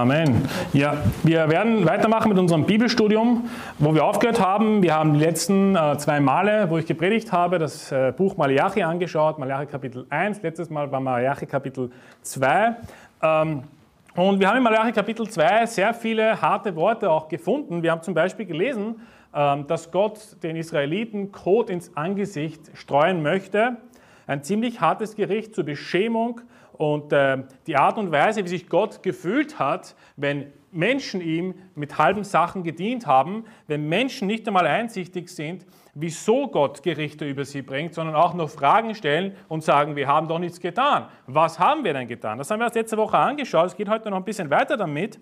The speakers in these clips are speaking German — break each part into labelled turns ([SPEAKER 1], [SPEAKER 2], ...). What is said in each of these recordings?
[SPEAKER 1] Amen. Ja, wir werden weitermachen mit unserem Bibelstudium, wo wir aufgehört haben. Wir haben die letzten äh, zwei Male, wo ich gepredigt habe, das äh, Buch Malachi angeschaut, Malachi Kapitel 1, letztes Mal war Malachi Kapitel 2. Ähm, und wir haben in Malachi Kapitel 2 sehr viele harte Worte auch gefunden. Wir haben zum Beispiel gelesen, ähm, dass Gott den Israeliten Kot ins Angesicht streuen möchte. Ein ziemlich hartes Gericht zur Beschämung und äh, die Art und Weise, wie sich Gott gefühlt hat, wenn Menschen ihm mit halben Sachen gedient haben, wenn Menschen nicht einmal einsichtig sind, wieso Gott Gerichte über sie bringt, sondern auch noch Fragen stellen und sagen, wir haben doch nichts getan. Was haben wir denn getan? Das haben wir erst letzte Woche angeschaut. Es geht heute noch ein bisschen weiter damit.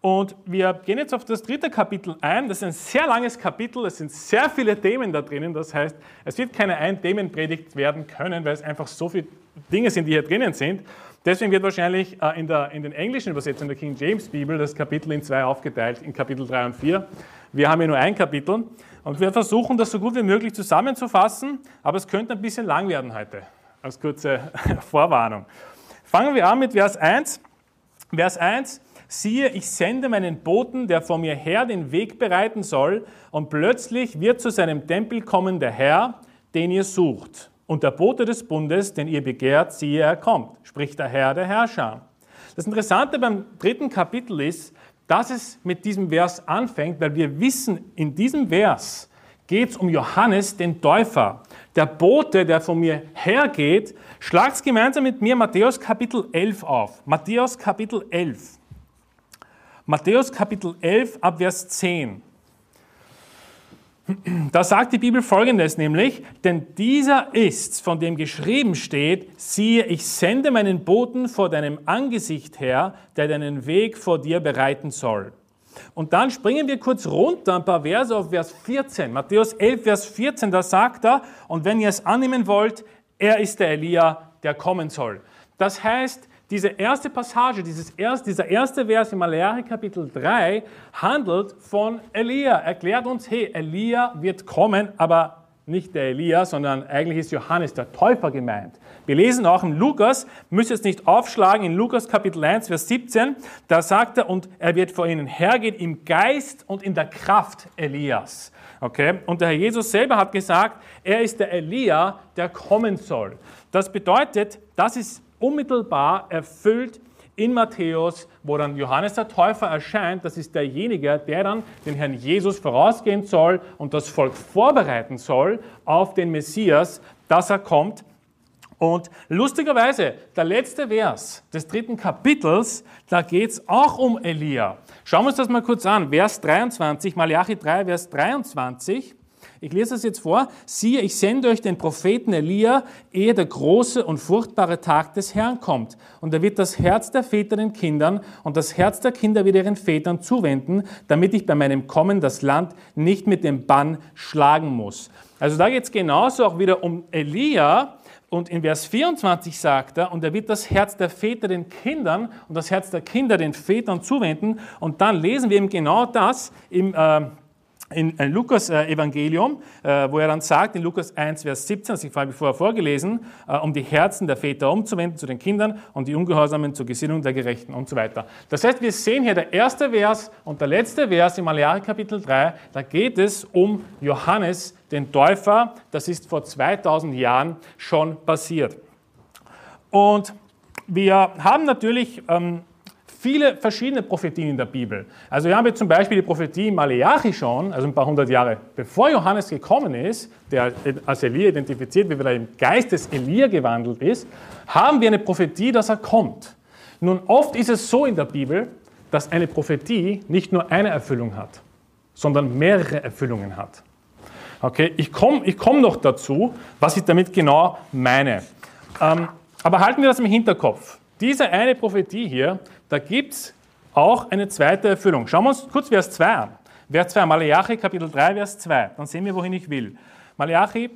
[SPEAKER 1] Und wir gehen jetzt auf das dritte Kapitel ein. Das ist ein sehr langes Kapitel. Es sind sehr viele Themen da drinnen. Das heißt, es wird keine Ein-Themen-Predigt werden können, weil es einfach so viele Dinge sind, die hier drinnen sind. Deswegen wird wahrscheinlich äh, in, der, in den englischen Übersetzungen der King James Bibel das Kapitel in zwei aufgeteilt, in Kapitel 3 und 4. Wir haben hier nur ein Kapitel und wir versuchen das so gut wie möglich zusammenzufassen, aber es könnte ein bisschen lang werden heute, als kurze Vorwarnung. Fangen wir an mit Vers 1. Vers 1, siehe, ich sende meinen Boten, der vor mir her den Weg bereiten soll, und plötzlich wird zu seinem Tempel kommen der Herr, den ihr sucht. Und der Bote des Bundes, den ihr begehrt, siehe, er kommt, spricht der Herr, der Herrscher. Das Interessante beim dritten Kapitel ist, dass es mit diesem Vers anfängt, weil wir wissen, in diesem Vers geht es um Johannes, den Täufer. Der Bote, der von mir hergeht, schlagt gemeinsam mit mir Matthäus Kapitel 11 auf. Matthäus Kapitel 11. Matthäus Kapitel 11 ab Vers 10. Da sagt die Bibel folgendes nämlich, denn dieser ist, von dem geschrieben steht, siehe, ich sende meinen Boten vor deinem Angesicht her, der deinen Weg vor dir bereiten soll. Und dann springen wir kurz runter, ein paar Verse auf Vers 14. Matthäus 11, Vers 14, da sagt er, und wenn ihr es annehmen wollt, er ist der Elia, der kommen soll. Das heißt, diese erste Passage, dieses erste, dieser erste Vers im Malachi Kapitel 3 handelt von Elia. Erklärt uns, hey, Elia wird kommen, aber nicht der Elia, sondern eigentlich ist Johannes der Täufer gemeint. Wir lesen auch im Lukas, müsst ihr es nicht aufschlagen, in Lukas Kapitel 1, Vers 17, da sagt er, und er wird vor ihnen hergehen im Geist und in der Kraft Elias. Okay? Und der Herr Jesus selber hat gesagt, er ist der Elia, der kommen soll. Das bedeutet, das ist unmittelbar erfüllt in Matthäus, wo dann Johannes der Täufer erscheint. Das ist derjenige, der dann den Herrn Jesus vorausgehen soll und das Volk vorbereiten soll auf den Messias, dass er kommt. Und lustigerweise, der letzte Vers des dritten Kapitels, da geht es auch um Elia. Schauen wir uns das mal kurz an. Vers 23, Malachi 3, Vers 23. Ich lese das jetzt vor. Siehe, ich sende euch den Propheten Elia, ehe der große und furchtbare Tag des Herrn kommt. Und er wird das Herz der Väter den Kindern und das Herz der Kinder wieder ihren Vätern zuwenden, damit ich bei meinem Kommen das Land nicht mit dem Bann schlagen muss. Also da geht es genauso auch wieder um Elia. Und in Vers 24 sagt er, und er wird das Herz der Väter den Kindern und das Herz der Kinder den Vätern zuwenden. Und dann lesen wir eben genau das im äh, in, in Lukas äh, Evangelium, äh, wo er dann sagt, in Lukas 1, Vers 17, das habe ich vorher vorgelesen, äh, um die Herzen der Väter umzuwenden zu den Kindern und die Ungehorsamen zur Gesinnung der Gerechten und so weiter. Das heißt, wir sehen hier der erste Vers und der letzte Vers im Malachi Kapitel 3, da geht es um Johannes, den Täufer. Das ist vor 2000 Jahren schon passiert. Und wir haben natürlich ähm, viele verschiedene Prophetien in der Bibel. Also wir haben jetzt zum Beispiel die Prophetie Maleachi schon, also ein paar hundert Jahre bevor Johannes gekommen ist, der als Elia identifiziert wird, weil er im Geist des Elia gewandelt ist, haben wir eine Prophetie, dass er kommt. Nun, oft ist es so in der Bibel, dass eine Prophetie nicht nur eine Erfüllung hat, sondern mehrere Erfüllungen hat. Okay, ich komme ich komm noch dazu, was ich damit genau meine. Ähm, aber halten wir das im Hinterkopf. Diese eine Prophetie hier da gibt es auch eine zweite Erfüllung. Schauen wir uns kurz Vers 2 an. Vers 2, Malachi Kapitel 3, Vers 2. Dann sehen wir, wohin ich will. Malachi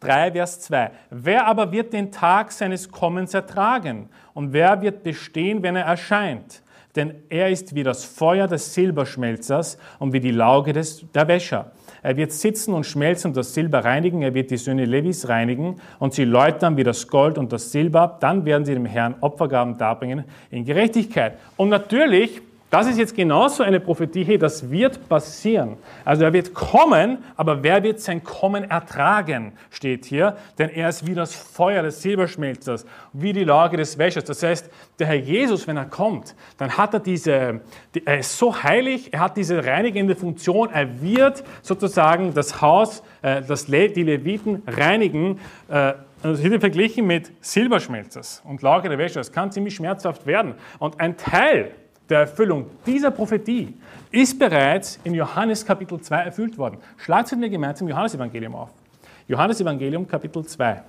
[SPEAKER 1] 3, Vers 2. Wer aber wird den Tag seines Kommens ertragen? Und wer wird bestehen, wenn er erscheint? denn er ist wie das Feuer des Silberschmelzers und wie die Lauge des, der Wäscher. Er wird sitzen und schmelzen und das Silber reinigen, er wird die Söhne Levis reinigen und sie läutern wie das Gold und das Silber, dann werden sie dem Herrn Opfergaben darbringen in Gerechtigkeit. Und natürlich das ist jetzt genauso eine Prophetie, hey, das wird passieren. Also er wird kommen, aber wer wird sein Kommen ertragen, steht hier. Denn er ist wie das Feuer des Silberschmelzers, wie die Lage des Wäschers. Das heißt, der Herr Jesus, wenn er kommt, dann hat er diese, er ist so heilig, er hat diese reinigende Funktion, er wird sozusagen das Haus, äh, das die Leviten reinigen, äh, das wird verglichen mit Silberschmelzers und Lage der Wäsche. Das kann ziemlich schmerzhaft werden. Und ein Teil der Erfüllung dieser Prophetie ist bereits in Johannes Kapitel 2 erfüllt worden. Schlagt mit mir gemeinsam Johannes Evangelium auf. Johannes Evangelium Kapitel 2.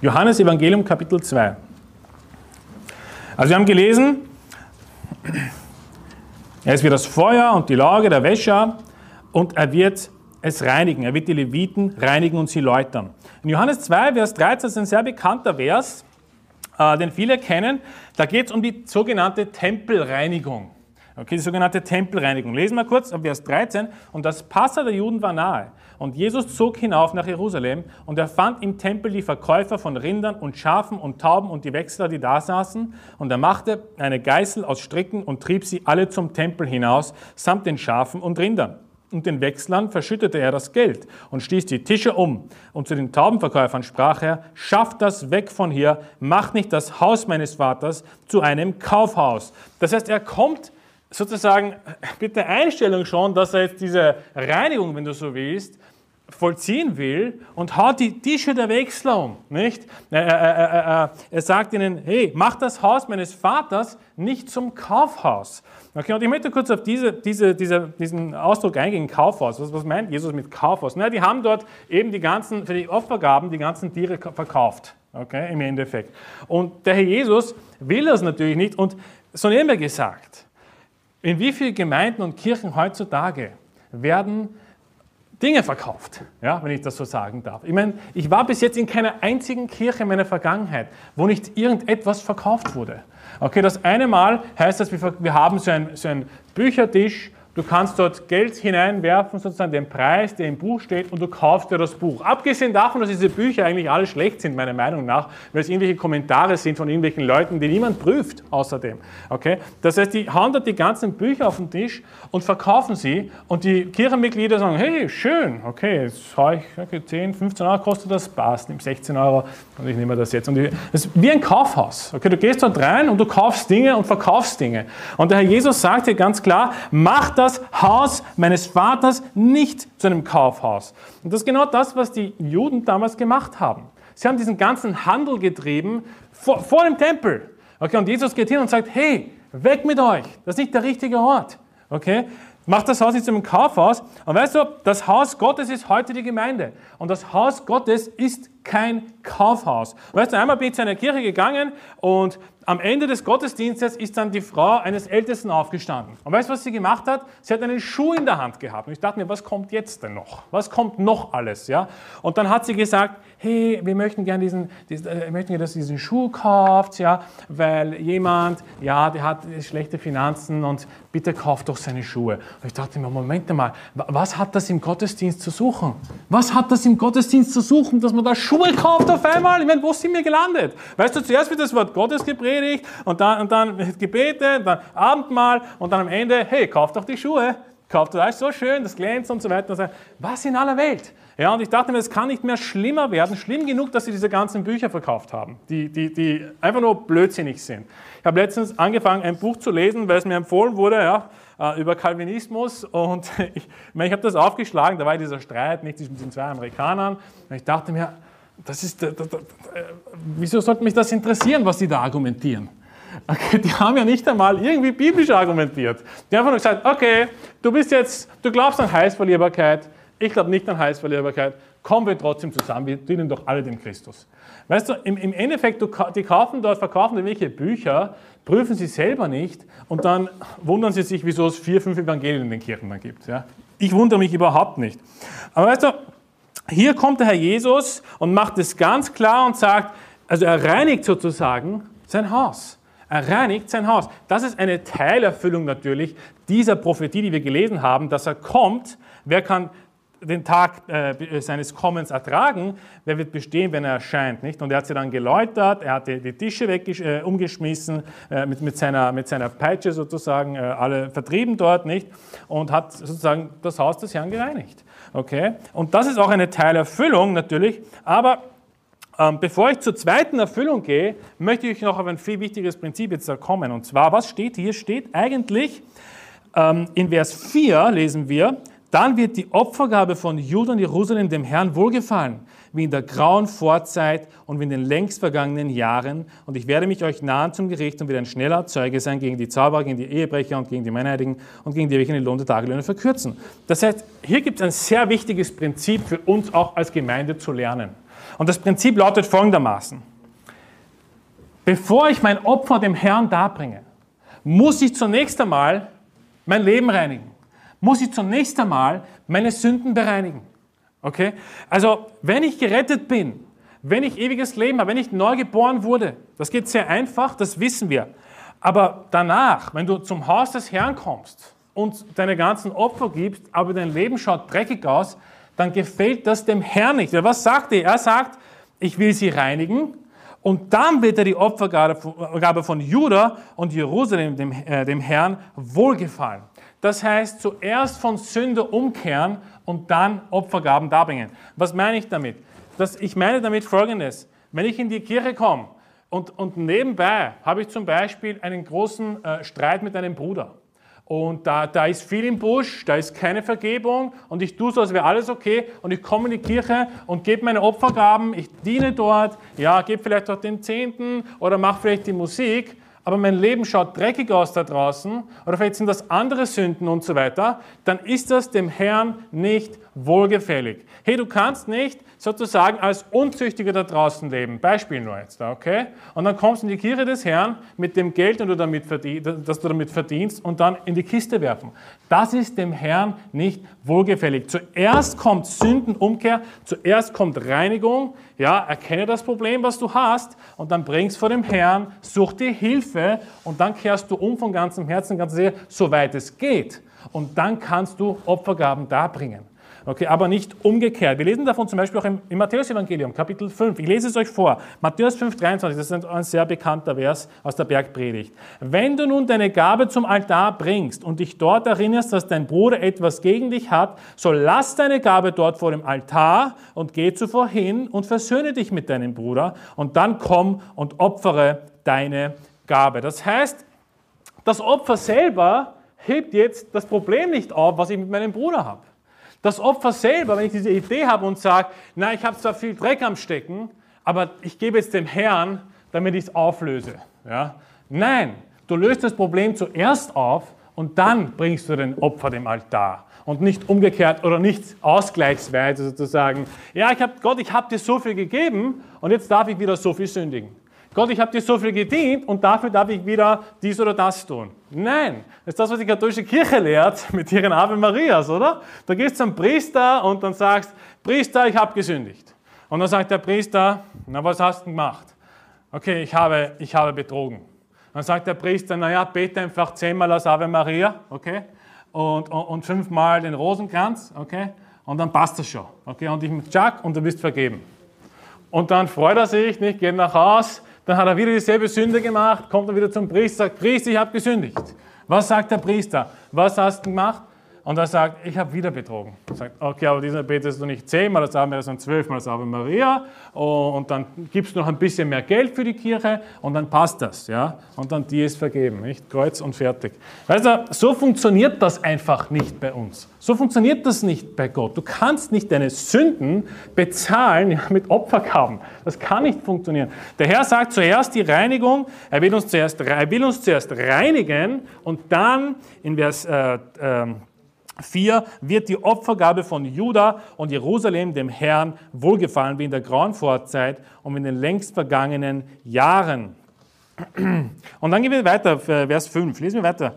[SPEAKER 1] Johannes Evangelium Kapitel 2. Also wir haben gelesen, er ist wie das Feuer und die Lage der Wäscher und er wird es reinigen. Er wird die Leviten reinigen und sie läutern. In Johannes 2, Vers 13 ist ein sehr bekannter Vers, äh, den viele kennen. Da geht es um die sogenannte Tempelreinigung. Okay, die sogenannte Tempelreinigung. Lesen wir kurz ab Vers 13. Und das Passa der Juden war nahe. Und Jesus zog hinauf nach Jerusalem und er fand im Tempel die Verkäufer von Rindern und Schafen und Tauben und die Wechsler, die da saßen. Und er machte eine Geißel aus Stricken und trieb sie alle zum Tempel hinaus, samt den Schafen und Rindern und den Wechslern verschüttete er das Geld und stieß die Tische um. Und zu den Taubenverkäufern sprach er, schafft das weg von hier, macht nicht das Haus meines Vaters zu einem Kaufhaus. Das heißt, er kommt sozusagen mit der Einstellung schon, dass er jetzt diese Reinigung, wenn du so willst, vollziehen will und haut die Tische der Wechsler um. Nicht? Er, er, er, er, sagt ihnen, hey, mach das Haus meines Vaters nicht zum Kaufhaus. Okay, und ich möchte kurz auf diese, diese, diese, diesen Ausdruck eingehen, Kaufhaus. Was, was meint Jesus mit Kaufhaus? Na, die haben dort eben die ganzen, für die Opfergaben die ganzen Tiere verkauft. Okay, im Endeffekt. Und der Herr Jesus will das natürlich nicht und so nehmen wir gesagt, in wie vielen Gemeinden und Kirchen heutzutage werden Dinge verkauft, ja, wenn ich das so sagen darf. Ich meine, ich war bis jetzt in keiner einzigen Kirche in meiner Vergangenheit, wo nicht irgendetwas verkauft wurde. Okay, das eine Mal heißt das, wir haben so einen, so einen Büchertisch, Du kannst dort Geld hineinwerfen, sozusagen den Preis, der im Buch steht, und du kaufst dir das Buch. Abgesehen davon, dass diese Bücher eigentlich alle schlecht sind, meiner Meinung nach, weil es irgendwelche Kommentare sind von irgendwelchen Leuten, die niemand prüft, außerdem. Okay? Das heißt, die hauen dort die ganzen Bücher auf den Tisch und verkaufen sie, und die Kirchenmitglieder sagen: Hey, schön, okay, jetzt habe ich okay, 10, 15 Euro kostet das, passt, nimm 16 Euro und ich nehme das jetzt. Und das ist wie ein Kaufhaus. Okay? Du gehst dort rein und du kaufst Dinge und verkaufst Dinge. Und der Herr Jesus sagt dir ganz klar: Mach das das Haus meines Vaters nicht zu einem Kaufhaus. Und das ist genau das, was die Juden damals gemacht haben. Sie haben diesen ganzen Handel getrieben vor, vor dem Tempel. Okay, und Jesus geht hin und sagt, hey, weg mit euch, das ist nicht der richtige Ort. Okay, Macht das Haus nicht zu einem Kaufhaus. Und weißt du, das Haus Gottes ist heute die Gemeinde. Und das Haus Gottes ist kein Kaufhaus. Weißt du, einmal bin ich zu einer Kirche gegangen und am Ende des Gottesdienstes ist dann die Frau eines Ältesten aufgestanden. Und weißt du, was sie gemacht hat? Sie hat einen Schuh in der Hand gehabt. Und ich dachte mir, was kommt jetzt denn noch? Was kommt noch alles? Ja? Und dann hat sie gesagt, hey, wir möchten gerne diesen, diesen äh, möchten, dass ihr diesen Schuh kauft, ja, weil jemand, ja, der hat schlechte Finanzen und bitte kauft doch seine Schuhe. Und ich dachte mir, Moment mal, was hat das im Gottesdienst zu suchen? Was hat das im Gottesdienst zu suchen, dass man da Schuhe kauft auf einmal? Ich meine, wo sind wir gelandet? Weißt du, zuerst wird das Wort Gottes gepredigt und dann, und dann wird gebetet, dann Abendmahl und dann am Ende, hey, kauft doch die Schuhe. Kauft ist so schön, das glänzt und so weiter. Und. Was in aller Welt? Ja, und ich dachte mir, es kann nicht mehr schlimmer werden, schlimm genug, dass sie diese ganzen Bücher verkauft haben, die, die, die einfach nur blödsinnig sind. Ich habe letztens angefangen, ein Buch zu lesen, weil es mir empfohlen wurde, ja, äh, über Calvinismus und ich, ich habe das aufgeschlagen, da war dieser Streit nicht zwischen den zwei Amerikanern und ich dachte mir, das ist, das, das, wieso sollte mich das interessieren, was die da argumentieren? Okay, die haben ja nicht einmal irgendwie biblisch argumentiert. Die haben einfach nur gesagt, okay, du bist jetzt, du glaubst an Heilsverlierbarkeit, ich glaube nicht an Heilsverlierbarkeit, kommen wir trotzdem zusammen, wir dienen doch alle dem Christus. Weißt du, im, im Endeffekt, du, die kaufen dort, verkaufen irgendwelche Bücher, prüfen sie selber nicht und dann wundern sie sich, wieso es vier, fünf Evangelien in den Kirchen dann gibt. Ja? Ich wundere mich überhaupt nicht. Aber weißt du, hier kommt der Herr Jesus und macht es ganz klar und sagt, also er reinigt sozusagen sein Haus. Er reinigt sein Haus. Das ist eine Teilerfüllung natürlich dieser Prophetie, die wir gelesen haben, dass er kommt. Wer kann den Tag äh, seines Kommens ertragen, wer wird bestehen, wenn er erscheint, nicht? Und er hat sie dann geläutert, er hat die, die Tische weg, äh, umgeschmissen, äh, mit, mit, seiner, mit seiner Peitsche sozusagen, äh, alle vertrieben dort, nicht? Und hat sozusagen das Haus des Herrn gereinigt, okay? Und das ist auch eine Teilerfüllung natürlich, aber ähm, bevor ich zur zweiten Erfüllung gehe, möchte ich noch auf ein viel wichtiges Prinzip jetzt kommen. Und zwar, was steht hier? Steht eigentlich ähm, in Vers 4, lesen wir, dann wird die Opfergabe von Juda und Jerusalem dem Herrn wohlgefallen, wie in der grauen Vorzeit und wie in den längst vergangenen Jahren. Und ich werde mich euch nahen zum Gericht und wieder ein schneller Zeuge sein gegen die Zauberer, gegen die Ehebrecher und gegen die Meinheiligen und gegen die, welche den Lohn der Tagelöhne verkürzen. Das heißt, hier gibt es ein sehr wichtiges Prinzip für uns auch als Gemeinde zu lernen. Und das Prinzip lautet folgendermaßen. Bevor ich mein Opfer dem Herrn darbringe, muss ich zunächst einmal mein Leben reinigen muss ich zunächst einmal meine Sünden bereinigen. Okay? Also, wenn ich gerettet bin, wenn ich ewiges Leben habe, wenn ich neu geboren wurde, das geht sehr einfach, das wissen wir. Aber danach, wenn du zum Haus des Herrn kommst und deine ganzen Opfer gibst, aber dein Leben schaut dreckig aus, dann gefällt das dem Herrn nicht. Was sagt er? Er sagt, ich will sie reinigen und dann wird er die Opfergabe von Juda und Jerusalem dem, äh, dem Herrn wohlgefallen. Das heißt, zuerst von Sünde umkehren und dann Opfergaben darbringen. Was meine ich damit? Das, ich meine damit Folgendes. Wenn ich in die Kirche komme und, und nebenbei habe ich zum Beispiel einen großen äh, Streit mit einem Bruder und da, da ist viel im Busch, da ist keine Vergebung und ich tue so, als wäre alles okay und ich komme in die Kirche und gebe meine Opfergaben, ich diene dort, ja, gebe vielleicht auch den Zehnten oder mache vielleicht die Musik aber mein Leben schaut dreckig aus da draußen, oder vielleicht sind das andere Sünden und so weiter, dann ist das dem Herrn nicht wohlgefällig. Hey, du kannst nicht sozusagen als Unzüchtiger da draußen leben. Beispiel nur jetzt, okay? Und dann kommst du in die Kirche des Herrn mit dem Geld, das du damit verdienst, und dann in die Kiste werfen. Das ist dem Herrn nicht wohlgefällig. Zuerst kommt Sündenumkehr, zuerst kommt Reinigung. Ja, erkenne das Problem, was du hast, und dann bringst vor dem Herrn, such dir Hilfe, und dann kehrst du um von ganzem Herzen, ganz sehr, soweit es geht. Und dann kannst du Opfergaben darbringen. Okay, aber nicht umgekehrt. Wir lesen davon zum Beispiel auch im, im Matthäus-Evangelium, Kapitel 5. Ich lese es euch vor. Matthäus 5, 23, das ist ein sehr bekannter Vers aus der Bergpredigt. Wenn du nun deine Gabe zum Altar bringst und dich dort erinnerst, dass dein Bruder etwas gegen dich hat, so lass deine Gabe dort vor dem Altar und geh zuvor hin und versöhne dich mit deinem Bruder und dann komm und opfere deine Gabe. Das heißt, das Opfer selber hebt jetzt das Problem nicht auf, was ich mit meinem Bruder habe. Das Opfer selber, wenn ich diese Idee habe und sage, na, ich habe zwar viel Dreck am Stecken, aber ich gebe es dem Herrn, damit ich es auflöse. Ja? Nein, du löst das Problem zuerst auf und dann bringst du den Opfer dem Altar. Und nicht umgekehrt oder nicht ausgleichsweise sozusagen. Ja, ich hab, Gott, ich habe dir so viel gegeben und jetzt darf ich wieder so viel sündigen. Gott, ich habe dir so viel gedient und dafür darf ich wieder dies oder das tun. Nein, das ist das, was die katholische Kirche lehrt mit ihren Ave Marias, oder? Da gehst zum Priester und dann sagst, Priester, ich habe gesündigt. Und dann sagt der Priester, na, was hast du gemacht? Okay, ich habe, ich habe betrogen. Dann sagt der Priester, naja, bete einfach zehnmal das Ave Maria, okay? Und, und, und fünfmal den Rosenkranz, okay? Und dann passt das schon, okay? Und ich mit Jack und du bist vergeben. Und dann freut er sich, nicht, geht nach Hause, dann hat er wieder dieselbe Sünde gemacht, kommt er wieder zum Priester, sagt, Priester, ich habe gesündigt. Was sagt der Priester? Was hast du gemacht? Und er sagt, ich habe wieder betrogen. Sagt, okay, aber dieser betest du nicht zehnmal das Maria, sondern zwölfmal das Ave Maria. Und dann gibst du noch ein bisschen mehr Geld für die Kirche und dann passt das. Ja? Und dann dir ist vergeben, nicht? Kreuz und fertig. Weißt du, so funktioniert das einfach nicht bei uns. So funktioniert das nicht bei Gott. Du kannst nicht deine Sünden bezahlen mit Opfergaben. Das kann nicht funktionieren. Der Herr sagt zuerst die Reinigung. Er will uns zuerst, er will uns zuerst reinigen und dann in Vers äh, äh, 4 wird die Opfergabe von Juda und Jerusalem dem Herrn wohlgefallen wie in der grauen Vorzeit und in den längst vergangenen Jahren. Und dann gehen wir weiter, Vers 5. Lesen wir weiter.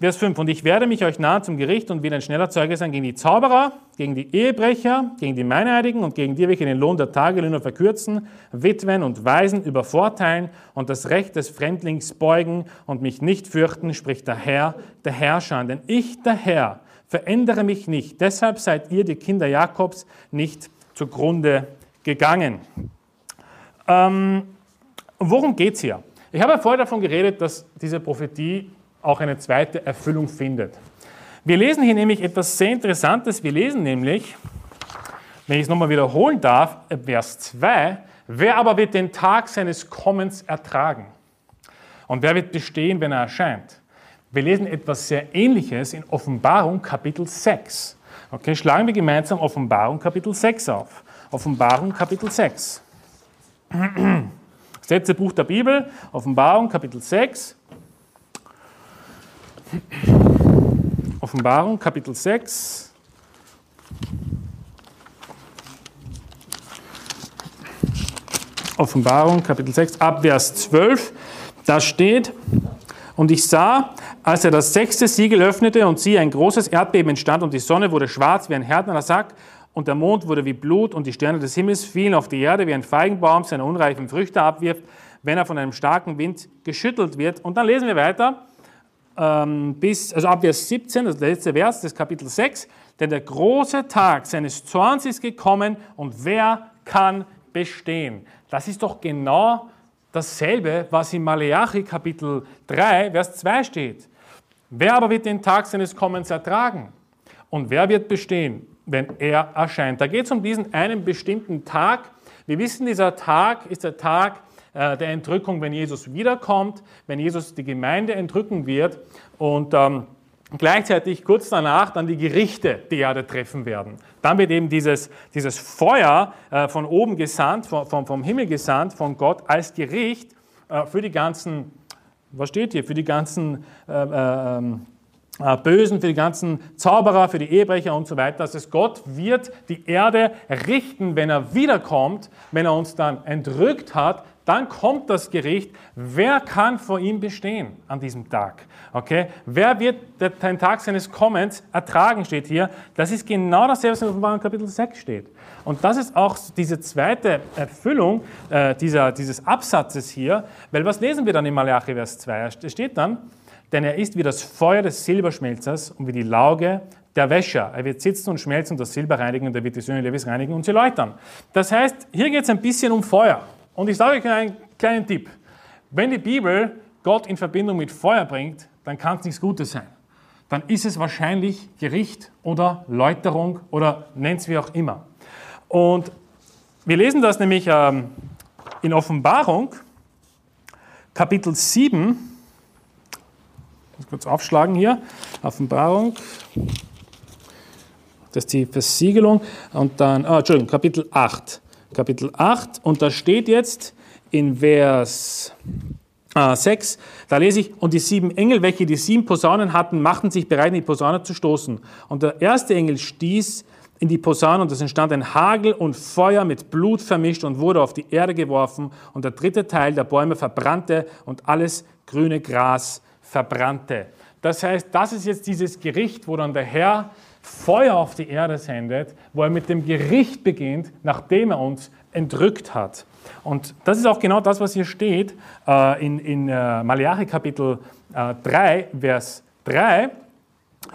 [SPEAKER 1] Vers 5. Und ich werde mich euch nahen zum Gericht und will ein schneller Zeuge sein gegen die Zauberer, gegen die Ehebrecher, gegen die Meineidigen und gegen die, welche den Lohn der Tagelöhner verkürzen, Witwen und Waisen übervorteilen und das Recht des Fremdlings beugen und mich nicht fürchten, spricht der Herr, der Herrscher. Denn ich, der Herr, verändere mich nicht. Deshalb seid ihr, die Kinder Jakobs, nicht zugrunde gegangen. Ähm, worum geht es hier? Ich habe ja vorher davon geredet, dass diese Prophetie auch eine zweite Erfüllung findet. Wir lesen hier nämlich etwas sehr Interessantes. Wir lesen nämlich, wenn ich es nochmal wiederholen darf, Vers 2, wer aber wird den Tag seines Kommens ertragen? Und wer wird bestehen, wenn er erscheint? Wir lesen etwas sehr Ähnliches in Offenbarung Kapitel 6. Okay, schlagen wir gemeinsam Offenbarung Kapitel 6 auf. Offenbarung Kapitel 6. Das letzte Buch der Bibel, Offenbarung Kapitel 6. Offenbarung Kapitel 6. Offenbarung Kapitel 6 Abvers 12. Da steht, und ich sah, als er das sechste Siegel öffnete und siehe, ein großes Erdbeben entstand und die Sonne wurde schwarz wie ein härtener Sack und der Mond wurde wie Blut und die Sterne des Himmels fielen auf die Erde wie ein Feigenbaum seine unreifen Früchte abwirft, wenn er von einem starken Wind geschüttelt wird. Und dann lesen wir weiter, ähm, bis, also ab Vers 17, das letzte Vers des Kapitel 6, denn der große Tag seines Zorns ist gekommen und wer kann bestehen? Das ist doch genau dasselbe, was in Maleachi Kapitel 3, Vers 2 steht. Wer aber wird den Tag seines Kommens ertragen? Und wer wird bestehen, wenn er erscheint? Da geht es um diesen einen bestimmten Tag. Wir wissen, dieser Tag ist der Tag äh, der Entrückung, wenn Jesus wiederkommt, wenn Jesus die Gemeinde entrücken wird und ähm, gleichzeitig kurz danach dann die Gerichte die Erde treffen werden. Dann wird eben dieses, dieses Feuer äh, von oben gesandt, vom, vom Himmel gesandt, von Gott als Gericht äh, für die ganzen, was steht hier, für die ganzen äh, äh, ähm, äh, Bösen, für die ganzen Zauberer, für die Ehebrecher und so weiter. Das heißt, Gott wird die Erde richten, wenn er wiederkommt, wenn er uns dann entrückt hat, dann kommt das Gericht. Wer kann vor ihm bestehen an diesem Tag? Okay? Wer wird den Tag seines Kommens ertragen, steht hier. Das ist genau dasselbe, was in Offenbarung Kapitel 6 steht. Und das ist auch diese zweite Erfüllung äh, dieser, dieses Absatzes hier. Weil was lesen wir dann in Malachi Vers 2? Es steht dann, denn er ist wie das Feuer des Silberschmelzers und wie die Lauge der Wäscher. Er wird sitzen und schmelzen und das Silber reinigen und er wird die Söhne Levis reinigen und sie läutern. Das heißt, hier geht es ein bisschen um Feuer. Und ich sage euch einen kleinen Tipp. Wenn die Bibel Gott in Verbindung mit Feuer bringt, dann kann es nichts Gutes sein. Dann ist es wahrscheinlich Gericht oder Läuterung oder nennt es wie auch immer. Und wir lesen das nämlich ähm, in Offenbarung, Kapitel 7. Ich muss kurz aufschlagen hier. Offenbarung. Das ist die Versiegelung. Und dann, oh, Entschuldigung, Kapitel 8. Kapitel 8 und da steht jetzt in Vers äh, 6, da lese ich, und die sieben Engel, welche die sieben Posaunen hatten, machten sich bereit, in die Posaune zu stoßen. Und der erste Engel stieß in die Posaune und es entstand ein Hagel und Feuer mit Blut vermischt und wurde auf die Erde geworfen und der dritte Teil der Bäume verbrannte und alles grüne Gras verbrannte. Das heißt, das ist jetzt dieses Gericht, wo dann der Herr Feuer auf die Erde sendet, wo er mit dem Gericht beginnt, nachdem er uns entrückt hat. Und das ist auch genau das, was hier steht äh, in, in äh, Malachi Kapitel äh, 3, Vers 3.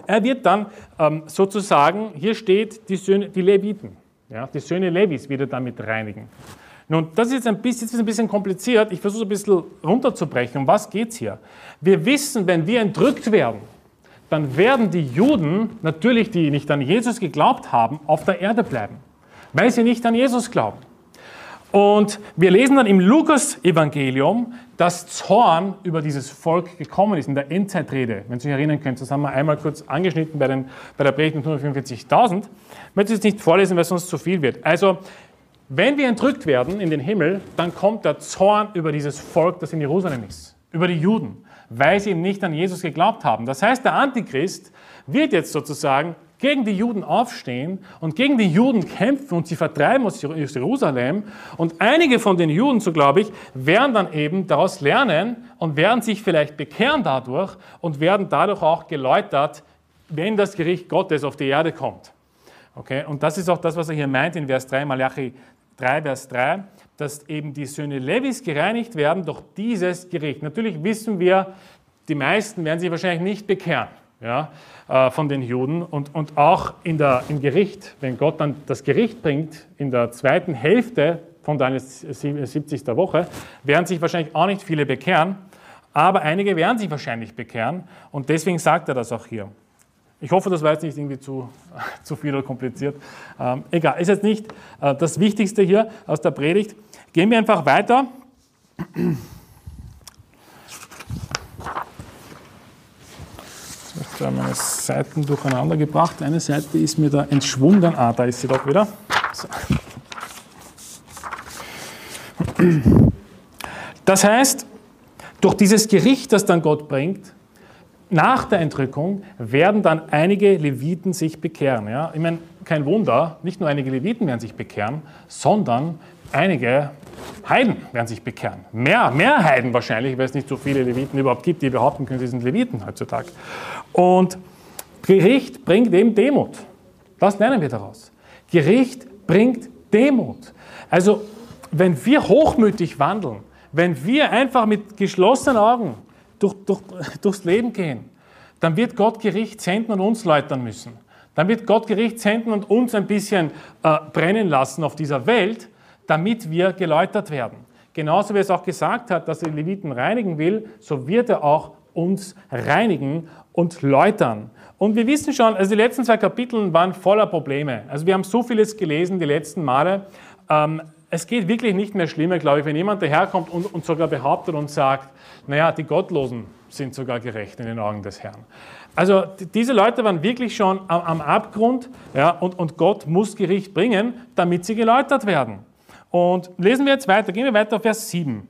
[SPEAKER 1] Er wird dann ähm, sozusagen, hier steht, die, Söhne, die Leviten, ja, die Söhne Levis wird er damit reinigen. Nun, das ist jetzt ein bisschen, jetzt ein bisschen kompliziert. Ich versuche es ein bisschen runterzubrechen. Um was geht es hier? Wir wissen, wenn wir entrückt werden, dann werden die Juden, natürlich die nicht an Jesus geglaubt haben, auf der Erde bleiben, weil sie nicht an Jesus glauben. Und wir lesen dann im Lukas-Evangelium, dass Zorn über dieses Volk gekommen ist in der Endzeitrede. Wenn Sie sich erinnern können, das haben wir einmal kurz angeschnitten bei, den, bei der Predigt mit 145.000. Ich möchte es nicht vorlesen, weil es sonst zu viel wird. Also, wenn wir entrückt werden in den Himmel, dann kommt der Zorn über dieses Volk, das in Jerusalem ist, über die Juden weil sie eben nicht an Jesus geglaubt haben. Das heißt, der Antichrist wird jetzt sozusagen gegen die Juden aufstehen und gegen die Juden kämpfen und sie vertreiben aus Jerusalem. Und einige von den Juden, so glaube ich, werden dann eben daraus lernen und werden sich vielleicht bekehren dadurch und werden dadurch auch geläutert, wenn das Gericht Gottes auf die Erde kommt. Okay? Und das ist auch das, was er hier meint in Vers 3, Malachi 3, Vers 3, dass eben die Söhne Levis gereinigt werden durch dieses Gericht. Natürlich wissen wir, die meisten werden sich wahrscheinlich nicht bekehren ja, äh, von den Juden. Und, und auch in der, im Gericht, wenn Gott dann das Gericht bringt, in der zweiten Hälfte von deiner 70. Woche, werden sich wahrscheinlich auch nicht viele bekehren, aber einige werden sich wahrscheinlich bekehren. Und deswegen sagt er das auch hier. Ich hoffe, das war jetzt nicht irgendwie zu, zu viel oder kompliziert. Ähm, egal, ist jetzt nicht äh, das Wichtigste hier aus der Predigt. Gehen wir einfach weiter. Habe meine Seiten durcheinander gebracht. Eine Seite ist mir da entschwunden. Ah, da ist sie doch wieder. So. Das heißt, durch dieses Gericht, das dann Gott bringt, nach der Entrückung werden dann einige Leviten sich bekehren. Ja? Ich meine, kein Wunder, nicht nur einige Leviten werden sich bekehren, sondern einige Heiden werden sich bekehren. Mehr, mehr Heiden wahrscheinlich, weil es nicht so viele Leviten überhaupt gibt, die behaupten können, sie sind Leviten heutzutage. Und Gericht bringt eben Demut. Das lernen wir daraus. Gericht bringt Demut. Also, wenn wir hochmütig wandeln, wenn wir einfach mit geschlossenen Augen durch, durch, durchs Leben gehen, dann wird Gott Gericht senden und uns läutern müssen. Dann wird Gott Gericht senden und uns ein bisschen äh, brennen lassen auf dieser Welt, damit wir geläutert werden. Genauso wie es auch gesagt hat, dass er Leviten reinigen will, so wird er auch uns reinigen und läutern. Und wir wissen schon, also die letzten zwei Kapitel waren voller Probleme. Also wir haben so vieles gelesen die letzten Male. Ähm, es geht wirklich nicht mehr schlimmer, glaube ich, wenn jemand daherkommt und, und sogar behauptet und sagt, naja, die Gottlosen sind sogar gerecht in den Augen des Herrn. Also diese Leute waren wirklich schon am, am Abgrund ja, und, und Gott muss Gericht bringen, damit sie geläutert werden. Und lesen wir jetzt weiter, gehen wir weiter auf Vers 7.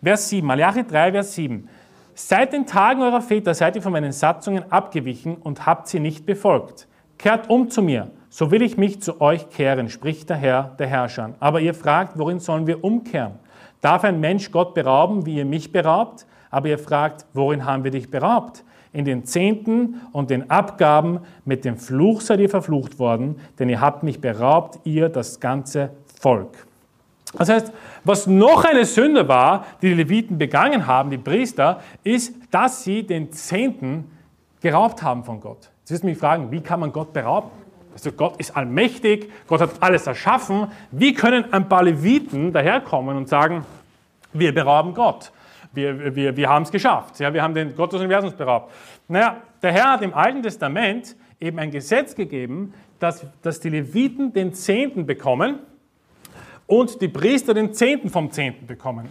[SPEAKER 1] Vers 7, Malachi 3, Vers 7. Seit den Tagen eurer Väter seid ihr von meinen Satzungen abgewichen und habt sie nicht befolgt. Kehrt um zu mir, so will ich mich zu euch kehren, spricht der Herr, der Herrscher. Aber ihr fragt, worin sollen wir umkehren? Darf ein Mensch Gott berauben, wie ihr mich beraubt? Aber ihr fragt, worin haben wir dich beraubt? In den Zehnten und den Abgaben, mit dem Fluch seid ihr verflucht worden, denn ihr habt mich beraubt, ihr das ganze Volk. Das heißt, was noch eine Sünde war, die die Leviten begangen haben, die Priester, ist, dass sie den Zehnten geraubt haben von Gott. Jetzt wirst du mich fragen, wie kann man Gott berauben? Also Gott ist allmächtig, Gott hat alles erschaffen. Wie können ein paar Leviten daherkommen und sagen, wir berauben Gott? Wir, wir, wir haben es geschafft. Ja, wir haben den Gott des Universums beraubt. Naja, der Herr hat im Alten Testament eben ein Gesetz gegeben, dass, dass die Leviten den Zehnten bekommen und die Priester den Zehnten vom Zehnten bekommen.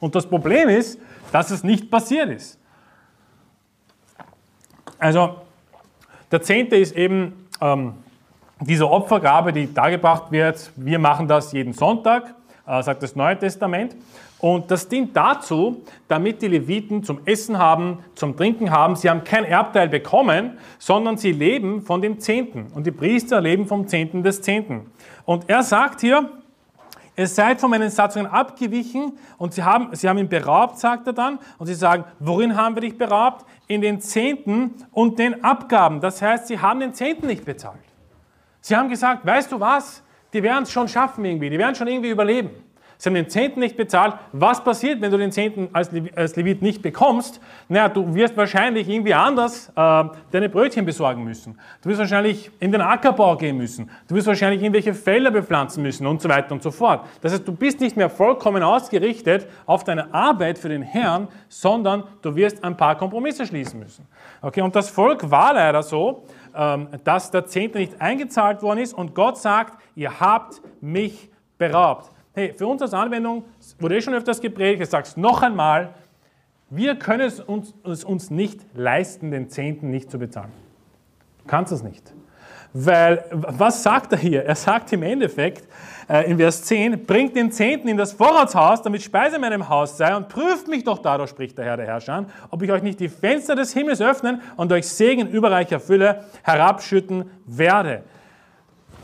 [SPEAKER 1] Und das Problem ist, dass es nicht passiert ist. Also der Zehnte ist eben ähm, diese Opfergabe, die dargebracht wird. Wir machen das jeden Sonntag, äh, sagt das Neue Testament. Und das dient dazu, damit die Leviten zum Essen haben, zum Trinken haben. Sie haben kein Erbteil bekommen, sondern sie leben von dem Zehnten. Und die Priester leben vom Zehnten des Zehnten. Und er sagt hier, ihr seid von meinen Satzungen abgewichen und sie haben, sie haben ihn beraubt, sagt er dann. Und sie sagen, worin haben wir dich beraubt? In den Zehnten und den Abgaben. Das heißt, sie haben den Zehnten nicht bezahlt. Sie haben gesagt, weißt du was? Die werden es schon schaffen irgendwie, die werden schon irgendwie überleben. Sie haben den Zehnten nicht bezahlt. Was passiert, wenn du den Zehnten als, Levit nicht bekommst? Naja, du wirst wahrscheinlich irgendwie anders äh, deine Brötchen besorgen müssen. Du wirst wahrscheinlich in den Ackerbau gehen müssen. Du wirst wahrscheinlich irgendwelche Felder bepflanzen müssen und so weiter und so fort. Das heißt, du bist nicht mehr vollkommen ausgerichtet auf deine Arbeit für den Herrn, sondern du wirst ein paar Kompromisse schließen müssen. Okay, und das Volk war leider so, ähm, dass der Zehnte nicht eingezahlt worden ist und Gott sagt, ihr habt mich beraubt. Hey, für uns als Anwendung wurde eh schon öfters gepredigt, ich sage es noch einmal, wir können es uns, es uns nicht leisten, den Zehnten nicht zu bezahlen. Du kannst es nicht. weil was sagt er hier? Er sagt im Endeffekt äh, in Vers 10, bringt den Zehnten in das Vorratshaus, damit Speise in meinem Haus sei und prüft mich doch dadurch, spricht der Herr der Herrscher, ob ich euch nicht die Fenster des Himmels öffnen und euch Segen überreicher Fülle herabschütten werde.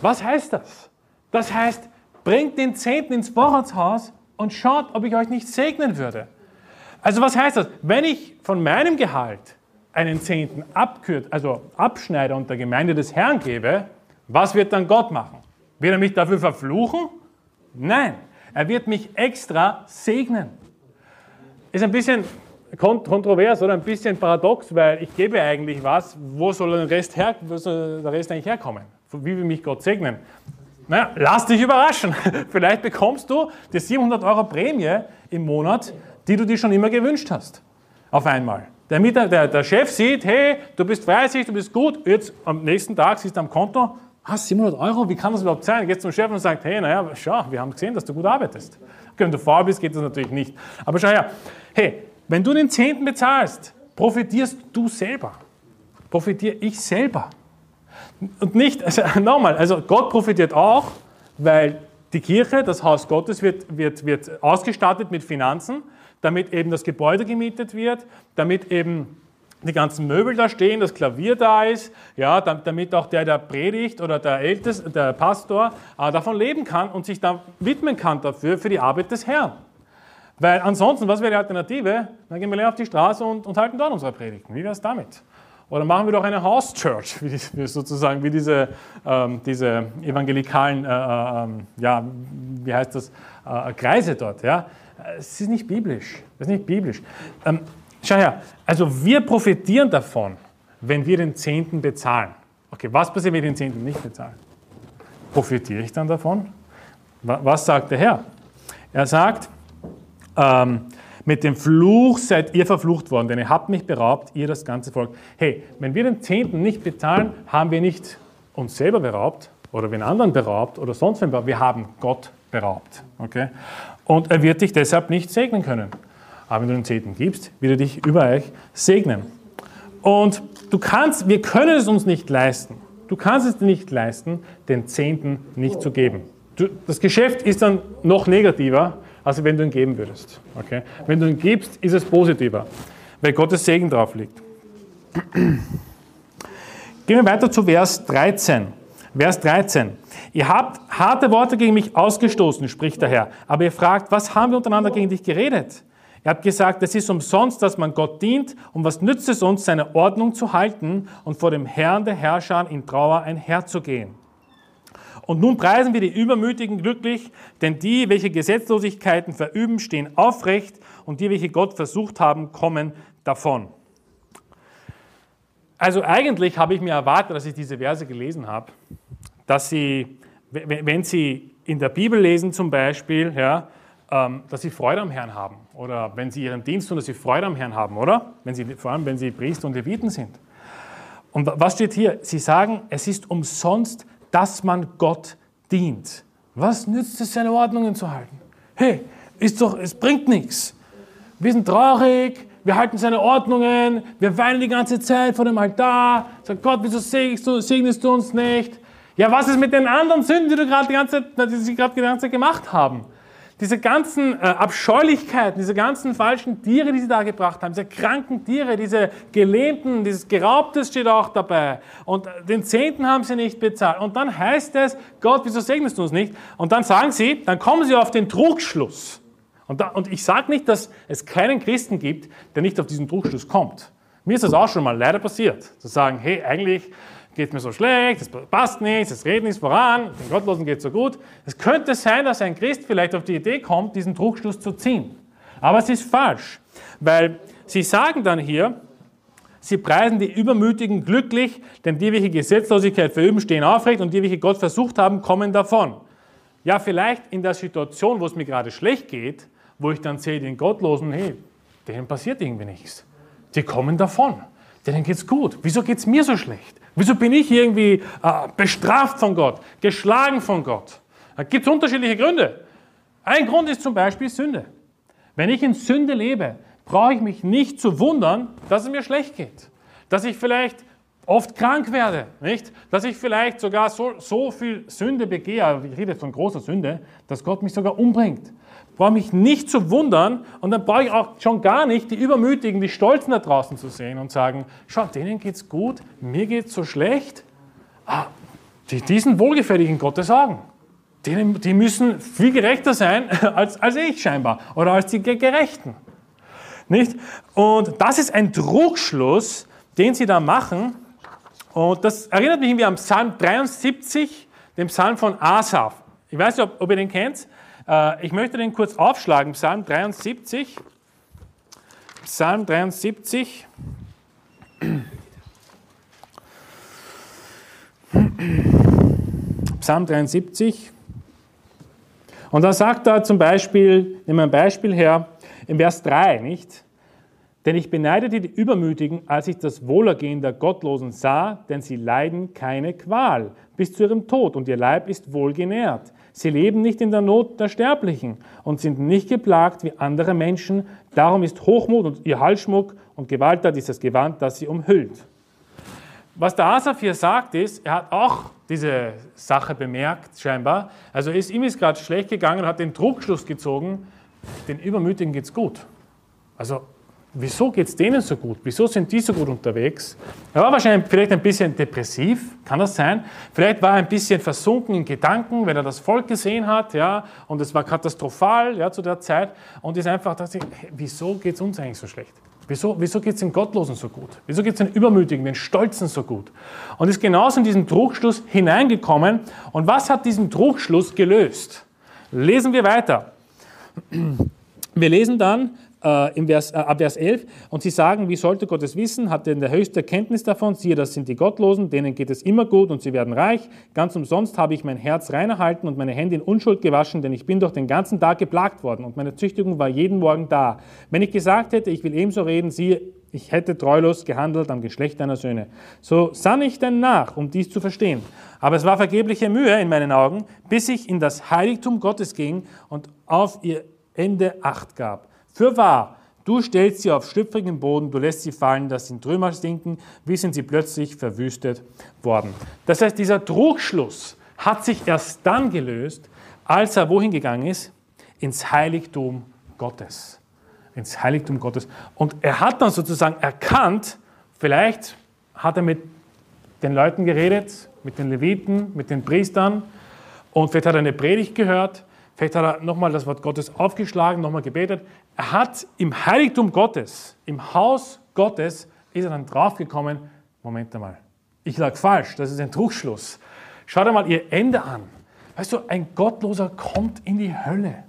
[SPEAKER 1] Was heißt das? Das heißt, bringt den Zehnten ins Vorratshaus und schaut, ob ich euch nicht segnen würde. Also was heißt das? Wenn ich von meinem Gehalt einen Zehnten abkürt, also abschneide und der Gemeinde des Herrn gebe, was wird dann Gott machen? Wird er mich dafür verfluchen? Nein, er wird mich extra segnen. Ist ein bisschen kontrovers oder ein bisschen paradox, weil ich gebe eigentlich was, wo soll Rest, her, wo soll der Rest eigentlich herkommen? Wie will mich Gott segnen? Naja, lass dich überraschen. Vielleicht bekommst du die 700 Euro Prämie im Monat, die du dir schon immer gewünscht hast. Auf einmal. Der, der, der Chef sieht, hey, du bist fleißig, du bist gut, jetzt am nächsten Tag siehst du am Konto, ah, 700 Euro, wie kann das überhaupt sein? Geht zum Chef und sagt, hey, naja, schau, wir haben gesehen, dass du gut arbeitest. Okay, wenn du faul bist, geht das natürlich nicht. Aber schau her, hey, wenn du den Zehnten bezahlst, profitierst du selber. Profitiere ich selber. Und nicht, also nochmal, also Gott profitiert auch, weil die Kirche, das Haus Gottes, wird, wird, wird ausgestattet mit Finanzen, damit eben das Gebäude gemietet wird, damit eben die ganzen Möbel da stehen, das Klavier da ist, ja, damit auch der, der predigt oder der Älteste, der Pastor äh, davon leben kann und sich dann widmen kann dafür, für die Arbeit des Herrn. Weil ansonsten, was wäre die Alternative? Dann gehen wir leer auf die Straße und, und halten dort unsere Predigten. Wie wäre es damit? Oder machen wir doch eine House Church, wie, sozusagen wie diese, ähm, diese evangelikalen, äh, äh, ähm, ja, wie heißt das, äh, Kreise dort. Ja? Es ist nicht biblisch. Es ist nicht biblisch. Ähm, schau her, also wir profitieren davon, wenn wir den Zehnten bezahlen. Okay, was passiert, wenn wir den Zehnten nicht bezahlen? Profitiere ich dann davon? Was sagt der Herr? Er sagt, ähm, mit dem Fluch seid ihr verflucht worden, denn ihr habt mich beraubt, ihr das ganze Volk. Hey, wenn wir den Zehnten nicht bezahlen, haben wir nicht uns selber beraubt oder den anderen beraubt oder sonst wen beraubt. Wir haben Gott beraubt. Okay? Und er wird dich deshalb nicht segnen können. Aber wenn du den Zehnten gibst, wird er dich über euch segnen. Und du kannst, wir können es uns nicht leisten. Du kannst es dir nicht leisten, den Zehnten nicht zu geben. Du, das Geschäft ist dann noch negativer, als wenn du ihn geben würdest. Okay? Wenn du ihn gibst, ist es positiver, weil Gottes Segen drauf liegt. Gehen wir weiter zu Vers 13. Vers 13. Ihr habt harte Worte gegen mich ausgestoßen, spricht der Herr. Aber ihr fragt, was haben wir untereinander gegen dich geredet? Ihr habt gesagt, es ist umsonst, dass man Gott dient. Und was nützt es uns, seine Ordnung zu halten und vor dem Herrn der Herrscher in Trauer einherzugehen? Und nun preisen wir die Übermütigen glücklich, denn die, welche Gesetzlosigkeiten verüben, stehen aufrecht und die, welche Gott versucht haben, kommen davon. Also eigentlich habe ich mir erwartet, dass ich diese Verse gelesen habe, dass sie, wenn sie in der Bibel lesen zum Beispiel, ja, ähm, dass sie Freude am Herrn haben. Oder wenn sie ihren Dienst tun, dass sie Freude am Herrn haben, oder? Wenn sie, vor allem, wenn sie Priester und Leviten sind. Und was steht hier? Sie sagen, es ist umsonst dass man Gott dient. Was nützt es, seine Ordnungen zu halten? Hey, ist doch, es bringt nichts. Wir sind traurig, wir halten seine Ordnungen, wir weinen die ganze Zeit vor dem Altar. Sag Gott, wieso segnest du, segnest du uns nicht? Ja, was ist mit den anderen Sünden, die, du gerade die, ganze, die sie gerade die ganze Zeit gemacht haben? Diese ganzen äh, Abscheulichkeiten, diese ganzen falschen Tiere, die sie da gebracht haben, diese kranken Tiere, diese Gelähmten, dieses Geraubtes steht auch dabei. Und den Zehnten haben sie nicht bezahlt. Und dann heißt es, Gott, wieso segnest du uns nicht? Und dann sagen sie, dann kommen sie auf den Trugschluss. Und, da, und ich sage nicht, dass es keinen Christen gibt, der nicht auf diesen Trugschluss kommt. Mir ist das auch schon mal leider passiert, zu sagen, hey, eigentlich geht mir so schlecht, es passt nichts, es redet nichts voran, den Gottlosen geht es so gut. Es könnte sein, dass ein Christ vielleicht auf die Idee kommt, diesen Trugschluss zu ziehen. Aber es ist falsch, weil sie sagen dann hier, sie preisen die Übermütigen glücklich, denn die, welche Gesetzlosigkeit verüben, stehen aufrecht und die, welche Gott versucht haben, kommen davon. Ja, vielleicht in der Situation, wo es mir gerade schlecht geht, wo ich dann sehe, den Gottlosen, hey, denen passiert irgendwie nichts. Die kommen davon. Denen geht es gut. Wieso geht es mir so schlecht? Wieso bin ich irgendwie äh, bestraft von Gott, geschlagen von Gott? Da gibt es unterschiedliche Gründe. Ein Grund ist zum Beispiel Sünde. Wenn ich in Sünde lebe, brauche ich mich nicht zu wundern, dass es mir schlecht geht. Dass ich vielleicht oft krank werde, nicht? Dass ich vielleicht sogar so, so viel Sünde begehe, ich rede von großer Sünde, dass Gott mich sogar umbringt. Brauche mich nicht zu wundern und dann brauche ich auch schon gar nicht die Übermütigen, die Stolzen da draußen zu sehen und sagen, schau, denen geht's gut, mir geht's so schlecht. Ah, die diesen wohlgefälligen Gottes sagen. Die, die müssen viel gerechter sein als, als ich scheinbar oder als die Gerechten. Nicht? Und das ist ein Trugschluss, den sie da machen. Und das erinnert mich irgendwie am Psalm 73, dem Psalm von Asaf. Ich weiß nicht, ob, ob ihr den kennt. Äh, ich möchte den kurz aufschlagen. Psalm 73. Psalm 73. Psalm 73. Und da sagt er zum Beispiel, nehmen wir ein Beispiel her, im Vers 3, nicht? Denn ich beneidete die Übermütigen, als ich das Wohlergehen der Gottlosen sah, denn sie leiden keine Qual bis zu ihrem Tod und ihr Leib ist wohlgenährt. Sie leben nicht in der Not der Sterblichen und sind nicht geplagt wie andere Menschen. Darum ist Hochmut und ihr Halsschmuck und Gewalttat ist das Gewand, das sie umhüllt. Was der Asaf hier sagt, ist, er hat auch diese Sache bemerkt, scheinbar. Also ist, ihm ist gerade schlecht gegangen und hat den Trugschluss gezogen, den Übermütigen geht es gut. Also, wieso geht es denen so gut? Wieso sind die so gut unterwegs? Er war wahrscheinlich vielleicht ein bisschen depressiv, kann das sein? Vielleicht war er ein bisschen versunken in Gedanken, wenn er das Volk gesehen hat, ja, und es war katastrophal, ja, zu der Zeit, und ist einfach, dass ich, hey, wieso geht es uns eigentlich so schlecht? Wieso, wieso geht es den Gottlosen so gut? Wieso geht es den Übermütigen, den Stolzen so gut? Und ist genauso in diesen Trugschluss hineingekommen. Und was hat diesen Trugschluss gelöst? Lesen wir weiter. Wir lesen dann, äh, im Vers, äh, ab Vers 11. Und sie sagen, wie sollte Gott es wissen? Hat denn der höchste Kenntnis davon? Siehe, das sind die Gottlosen, denen geht es immer gut und sie werden reich. Ganz umsonst habe ich mein Herz reingehalten und meine Hände in Unschuld gewaschen, denn ich bin doch den ganzen Tag geplagt worden und meine Züchtigung war jeden Morgen da. Wenn ich gesagt hätte, ich will ebenso reden, siehe, ich hätte treulos gehandelt am Geschlecht deiner Söhne. So sann ich denn nach, um dies zu verstehen. Aber es war vergebliche Mühe in meinen Augen, bis ich in das Heiligtum Gottes ging und auf ihr Ende Acht gab. Für wahr, du stellst sie auf schlüpfrigen Boden, du lässt sie fallen, dass sie in Trümmer sinken, wie sind sie plötzlich verwüstet worden. Das heißt, dieser Trugschluss hat sich erst dann gelöst, als er wohin gegangen ist? Ins Heiligtum Gottes. Ins Heiligtum Gottes. Und er hat dann sozusagen erkannt, vielleicht hat er mit den Leuten geredet, mit den Leviten, mit den Priestern und vielleicht hat er eine Predigt gehört Vielleicht hat er nochmal das Wort Gottes aufgeschlagen, nochmal gebetet. Er hat im Heiligtum Gottes, im Haus Gottes, ist er dann draufgekommen, Moment einmal, ich lag falsch, das ist ein Trugschluss. Schau dir mal ihr Ende an. Weißt du, ein Gottloser kommt in die Hölle.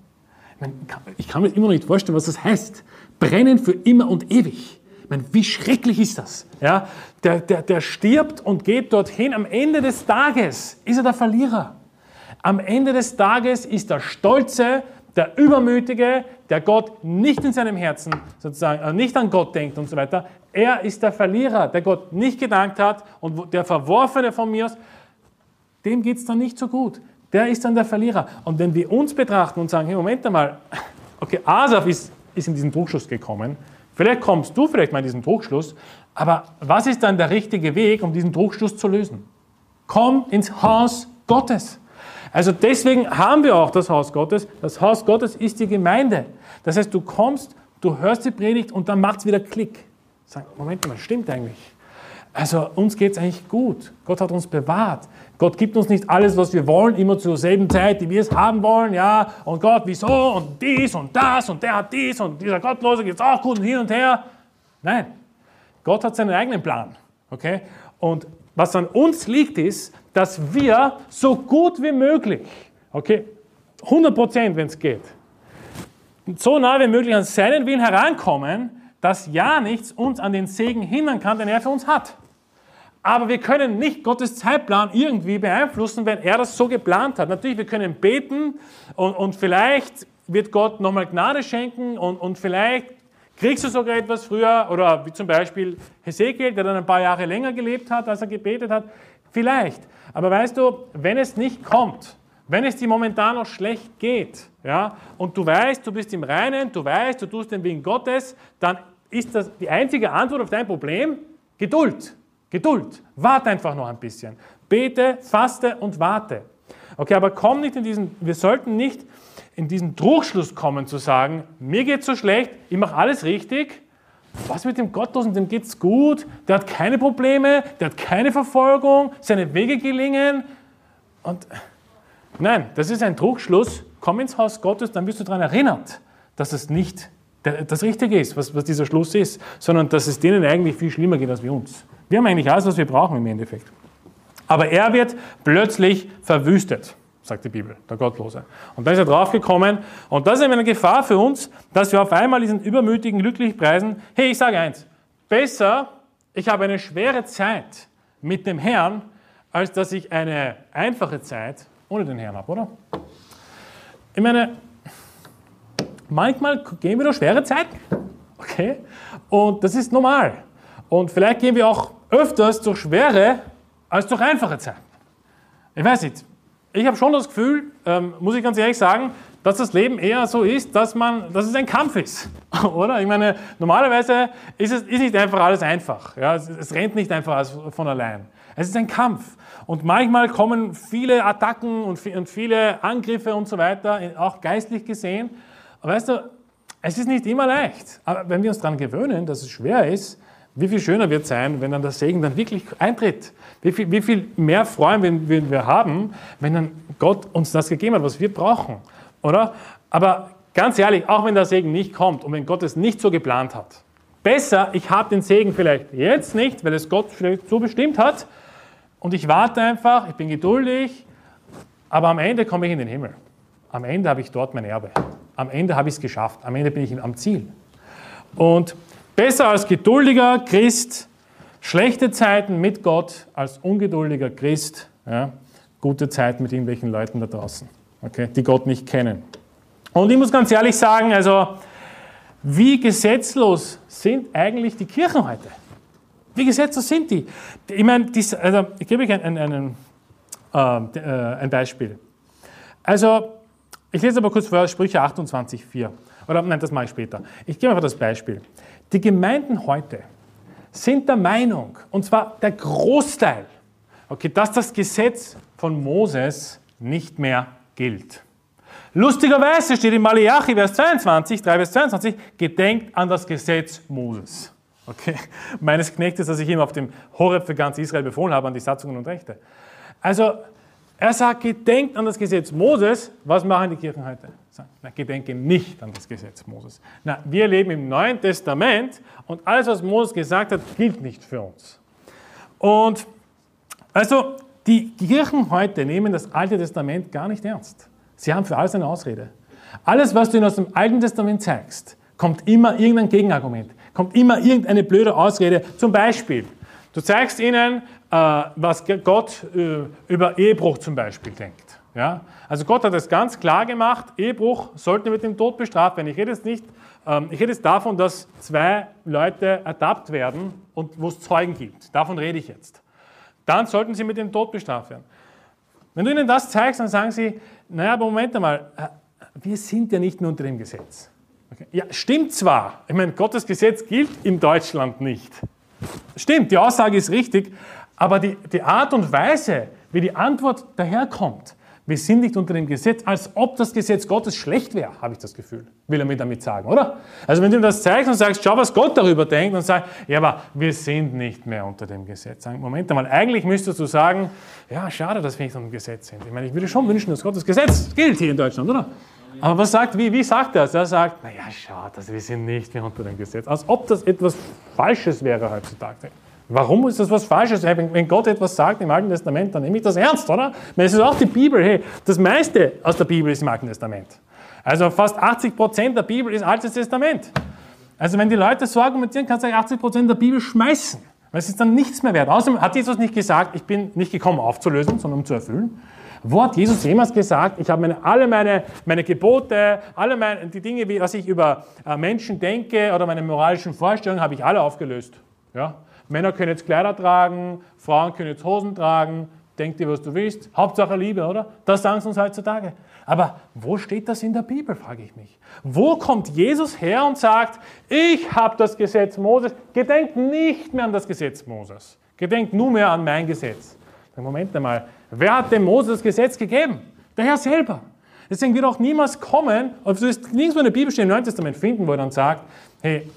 [SPEAKER 1] Ich, meine, ich kann mir immer noch nicht vorstellen, was das heißt. Brennen für immer und ewig. Ich meine, wie schrecklich ist das? Ja, der, der, der stirbt und geht dorthin. Am Ende des Tages ist er der Verlierer. Am Ende des Tages ist der Stolze, der Übermütige, der Gott nicht in seinem Herzen sozusagen, äh, nicht an Gott denkt und so weiter. Er ist der Verlierer, der Gott nicht gedankt hat und der Verworfene von mir aus, dem geht es dann nicht so gut. Der ist dann der Verlierer. Und wenn wir uns betrachten und sagen, hey, Moment einmal, okay, Asaf ist, ist in diesen Druckschluss gekommen, vielleicht kommst du vielleicht mal in diesen Druckschluss, aber was ist dann der richtige Weg, um diesen Druckschluss zu lösen? Komm ins Haus Gottes. Also deswegen haben wir auch das Haus Gottes. Das Haus Gottes ist die Gemeinde. Das heißt, du kommst, du hörst die Predigt und dann macht es wieder Klick. Sag, Moment mal, stimmt eigentlich. Also uns geht es eigentlich gut. Gott hat uns bewahrt. Gott gibt uns nicht alles, was wir wollen, immer zur selben Zeit, die wir es haben wollen. Ja, und Gott, wieso und dies und das und der hat dies und dieser Gottlose geht es auch gut und hin und her. Nein, Gott hat seinen eigenen Plan. Okay? Und was an uns liegt, ist, dass wir so gut wie möglich, okay, 100 Prozent, wenn es geht, so nah wie möglich an seinen Willen herankommen, dass ja nichts uns an den Segen hindern kann, den er für uns hat. Aber wir können nicht Gottes Zeitplan irgendwie beeinflussen, wenn er das so geplant hat. Natürlich, wir können beten und, und vielleicht wird Gott nochmal Gnade schenken und, und vielleicht Kriegst du sogar etwas früher, oder wie zum Beispiel Hesekiel, der dann ein paar Jahre länger gelebt hat, als er gebetet hat? Vielleicht. Aber weißt du, wenn es nicht kommt, wenn es dir momentan noch schlecht geht, ja, und du weißt, du bist im Reinen, du weißt, du tust den Willen Gottes, dann ist das die einzige Antwort auf dein Problem Geduld. Geduld. Warte einfach noch ein bisschen. Bete, faste und warte. Okay, aber komm nicht in diesen, wir sollten nicht in diesen Druckschluss kommen zu sagen, mir geht so schlecht, ich mache alles richtig. Was mit dem Gottlosen, dem geht's gut, der hat keine Probleme, der hat keine Verfolgung, seine Wege gelingen. Und nein, das ist ein Druckschluss. Komm ins Haus Gottes, dann wirst du daran erinnert, dass es nicht das Richtige ist, was, was dieser Schluss ist, sondern dass es denen eigentlich viel schlimmer geht als wir uns. Wir haben eigentlich alles, was wir brauchen im Endeffekt. Aber er wird plötzlich verwüstet, sagt die Bibel, der Gottlose. Und da ist er draufgekommen. Und das ist eine Gefahr für uns, dass wir auf einmal diesen übermütigen, glücklich preisen. Hey, ich sage eins, besser, ich habe eine schwere Zeit mit dem Herrn, als dass ich eine einfache Zeit ohne den Herrn habe, oder? Ich meine, manchmal gehen wir durch schwere Zeiten, okay? Und das ist normal. Und vielleicht gehen wir auch öfters durch schwere als durch einfache Zeiten. Ich weiß nicht, ich habe schon das Gefühl, ähm, muss ich ganz ehrlich sagen, dass das Leben eher so ist, dass, man, dass es ein Kampf ist. Oder? Ich meine, normalerweise ist es ist nicht einfach alles einfach. Ja? Es, es rennt nicht einfach von allein. Es ist ein Kampf. Und manchmal kommen viele Attacken und, und viele Angriffe und so weiter, auch geistlich gesehen. Aber weißt du, es ist nicht immer leicht. Aber wenn wir uns daran gewöhnen, dass es schwer ist, wie viel schöner wird es sein, wenn dann der Segen dann wirklich eintritt. Wie viel, wie viel mehr freuen wir, wir haben, wenn dann Gott uns das gegeben hat, was wir brauchen. Oder? Aber ganz ehrlich, auch wenn der Segen nicht kommt und wenn Gott es nicht so geplant hat, besser, ich habe den Segen vielleicht jetzt nicht, weil es Gott vielleicht so bestimmt hat und ich warte einfach, ich bin geduldig, aber am Ende komme ich in den Himmel. Am Ende habe ich dort mein Erbe. Am Ende habe ich es geschafft. Am Ende bin ich am Ziel. Und Besser als geduldiger Christ schlechte Zeiten mit Gott als ungeduldiger Christ ja, gute Zeiten mit irgendwelchen Leuten da draußen, okay, die Gott nicht kennen. Und ich muss ganz ehrlich sagen, also wie gesetzlos sind eigentlich die Kirchen heute? Wie gesetzlos sind die? Ich meine, also, ich gebe euch ein, ein, ein, äh, ein Beispiel. Also, ich lese aber kurz vor Sprüche 28,4. Oder nein, das mache ich später. Ich gebe einfach das Beispiel. Die Gemeinden heute sind der Meinung, und zwar der Großteil, okay, dass das Gesetz von Moses nicht mehr gilt. Lustigerweise steht in Malachi, Vers 22, 3 Vers 22, gedenkt an das Gesetz Moses. Okay, meines Knechtes, das ich ihm auf dem Horeb für ganz Israel befohlen habe, an die Satzungen und Rechte. Also er sagt, gedenkt an das Gesetz Moses. Was machen die Kirchen heute? Na, gedenke nicht an das Gesetz Moses. Na, wir leben im Neuen Testament und alles, was Moses gesagt hat, gilt nicht für uns. Und also die Kirchen heute nehmen das Alte Testament gar nicht ernst. Sie haben für alles eine Ausrede. Alles, was du ihnen aus dem Alten Testament zeigst, kommt immer irgendein Gegenargument, kommt immer irgendeine blöde Ausrede. Zum Beispiel, du zeigst ihnen, äh, was Gott äh, über Ehebruch zum Beispiel denkt. Ja? Also Gott hat es ganz klar gemacht, Ehebruch sollte mit dem Tod bestraft werden. Ich rede jetzt nicht, ähm, ich rede jetzt davon, dass zwei Leute ertappt werden und wo es Zeugen gibt. Davon rede ich jetzt. Dann sollten sie mit dem Tod bestraft werden. Wenn du ihnen das zeigst, dann sagen sie, naja, aber Moment einmal, äh, wir sind ja nicht mehr unter dem Gesetz. Okay. Ja, stimmt zwar. Ich meine, Gottes Gesetz gilt in Deutschland nicht. Stimmt, die Aussage ist richtig, aber die, die Art und Weise, wie die Antwort daherkommt, wir sind nicht unter dem Gesetz, als ob das Gesetz Gottes schlecht wäre, habe ich das Gefühl, will er mir damit sagen, oder? Also wenn du ihm das zeigst und sagst, schau, was Gott darüber denkt und sagst, ja, aber wir sind nicht mehr unter dem Gesetz. Moment einmal, eigentlich müsstest du sagen, ja, schade, dass wir nicht unter dem Gesetz sind. Ich meine, ich würde schon wünschen, dass Gottes Gesetz gilt hier in Deutschland, oder? Aber was sagt, wie, wie sagt er das? Er sagt, naja, schau, dass wir sind nicht mehr unter dem Gesetz. Als ob das etwas Falsches wäre heutzutage. Warum ist das was Falsches? Wenn Gott etwas sagt im Alten Testament, dann nehme ich das ernst, oder? Es ist auch die Bibel. Hey, das meiste aus der Bibel ist im Alten Testament. Also fast 80 Prozent der Bibel ist Altes Testament. Also wenn die Leute so argumentieren, kannst du 80 Prozent der Bibel schmeißen. Weil es ist dann nichts mehr wert. Außerdem hat Jesus nicht gesagt, ich bin nicht gekommen aufzulösen, sondern um zu erfüllen. Wo hat Jesus jemals gesagt, ich habe meine, alle meine, meine Gebote, alle meine, die Dinge, was ich über äh, Menschen denke oder meine moralischen Vorstellungen, habe ich alle aufgelöst. Ja? Männer können jetzt Kleider tragen, Frauen können jetzt Hosen tragen, denk dir, was du willst. Hauptsache Liebe, oder? Das sagen sie uns heutzutage. Aber wo steht das in der Bibel, frage ich mich. Wo kommt Jesus her und sagt, ich habe das Gesetz Moses, gedenkt nicht mehr an das Gesetz Moses. Gedenkt nunmehr an mein Gesetz. Moment einmal, wer hat dem Mose das Gesetz gegeben? Der Herr selber. Deswegen wird auch niemals kommen, und du wirst nirgendwo in der Bibel im Neuen Testament finden, wo er dann sagt, hey,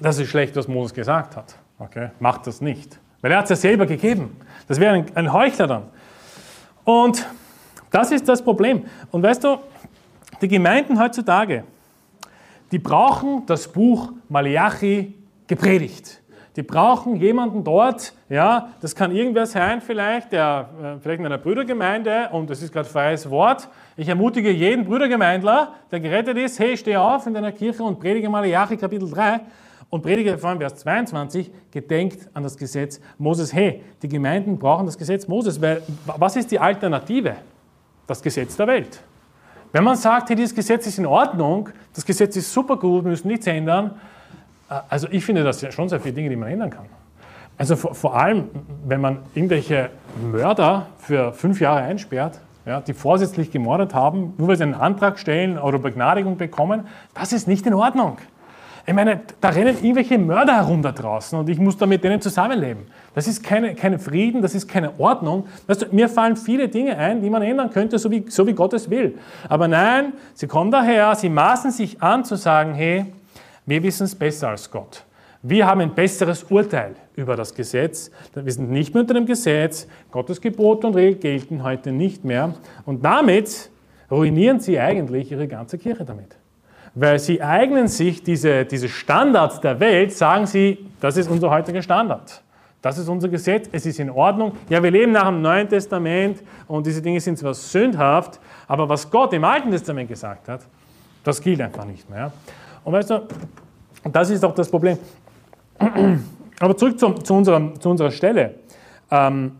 [SPEAKER 1] das ist schlecht, was Moses gesagt hat. Okay, macht das nicht. Weil er hat es ja selber gegeben. Das wäre ein, ein Heuchler dann. Und das ist das Problem. Und weißt du, die Gemeinden heutzutage, die brauchen das Buch Malachi gepredigt. Die brauchen jemanden dort, ja, das kann irgendwer sein vielleicht, der äh, vielleicht in einer Brüdergemeinde, und das ist gerade freies Wort. Ich ermutige jeden Brüdergemeindler, der gerettet ist, hey, steh auf in deiner Kirche und predige Malachi Kapitel 3 und predige vor allem Vers 22, gedenkt an das Gesetz Moses. Hey, die Gemeinden brauchen das Gesetz Moses, weil was ist die Alternative? Das Gesetz der Welt. Wenn man sagt, hey, dieses Gesetz ist in Ordnung, das Gesetz ist super gut, wir müssen nichts ändern, also ich finde das ja schon sehr viele Dinge, die man ändern kann. Also vor, vor allem, wenn man irgendwelche Mörder für fünf Jahre einsperrt, ja, die vorsätzlich gemordet haben, nur weil sie einen Antrag stellen oder Begnadigung bekommen, das ist nicht in Ordnung. Ich meine, da rennen irgendwelche Mörder herum da draußen und ich muss da mit denen zusammenleben. Das ist keine, kein Frieden, das ist keine Ordnung. Weißt du, mir fallen viele Dinge ein, die man ändern könnte, so wie, so wie Gott es will. Aber nein, sie kommen daher, sie maßen sich an zu sagen, hey, wir wissen es besser als Gott. Wir haben ein besseres Urteil über das Gesetz. Wir sind nicht mehr unter dem Gesetz. Gottes Gebote und Regeln gelten heute nicht mehr. Und damit ruinieren sie eigentlich ihre ganze Kirche damit. Weil sie eignen sich diese, diese Standards der Welt, sagen sie, das ist unser heutiger Standard. Das ist unser Gesetz, es ist in Ordnung. Ja, wir leben nach dem Neuen Testament und diese Dinge sind zwar sündhaft, aber was Gott im Alten Testament gesagt hat, das gilt einfach nicht mehr. Und weißt du, das ist auch das Problem. Aber zurück zu, zu, unserer, zu unserer Stelle. Ähm,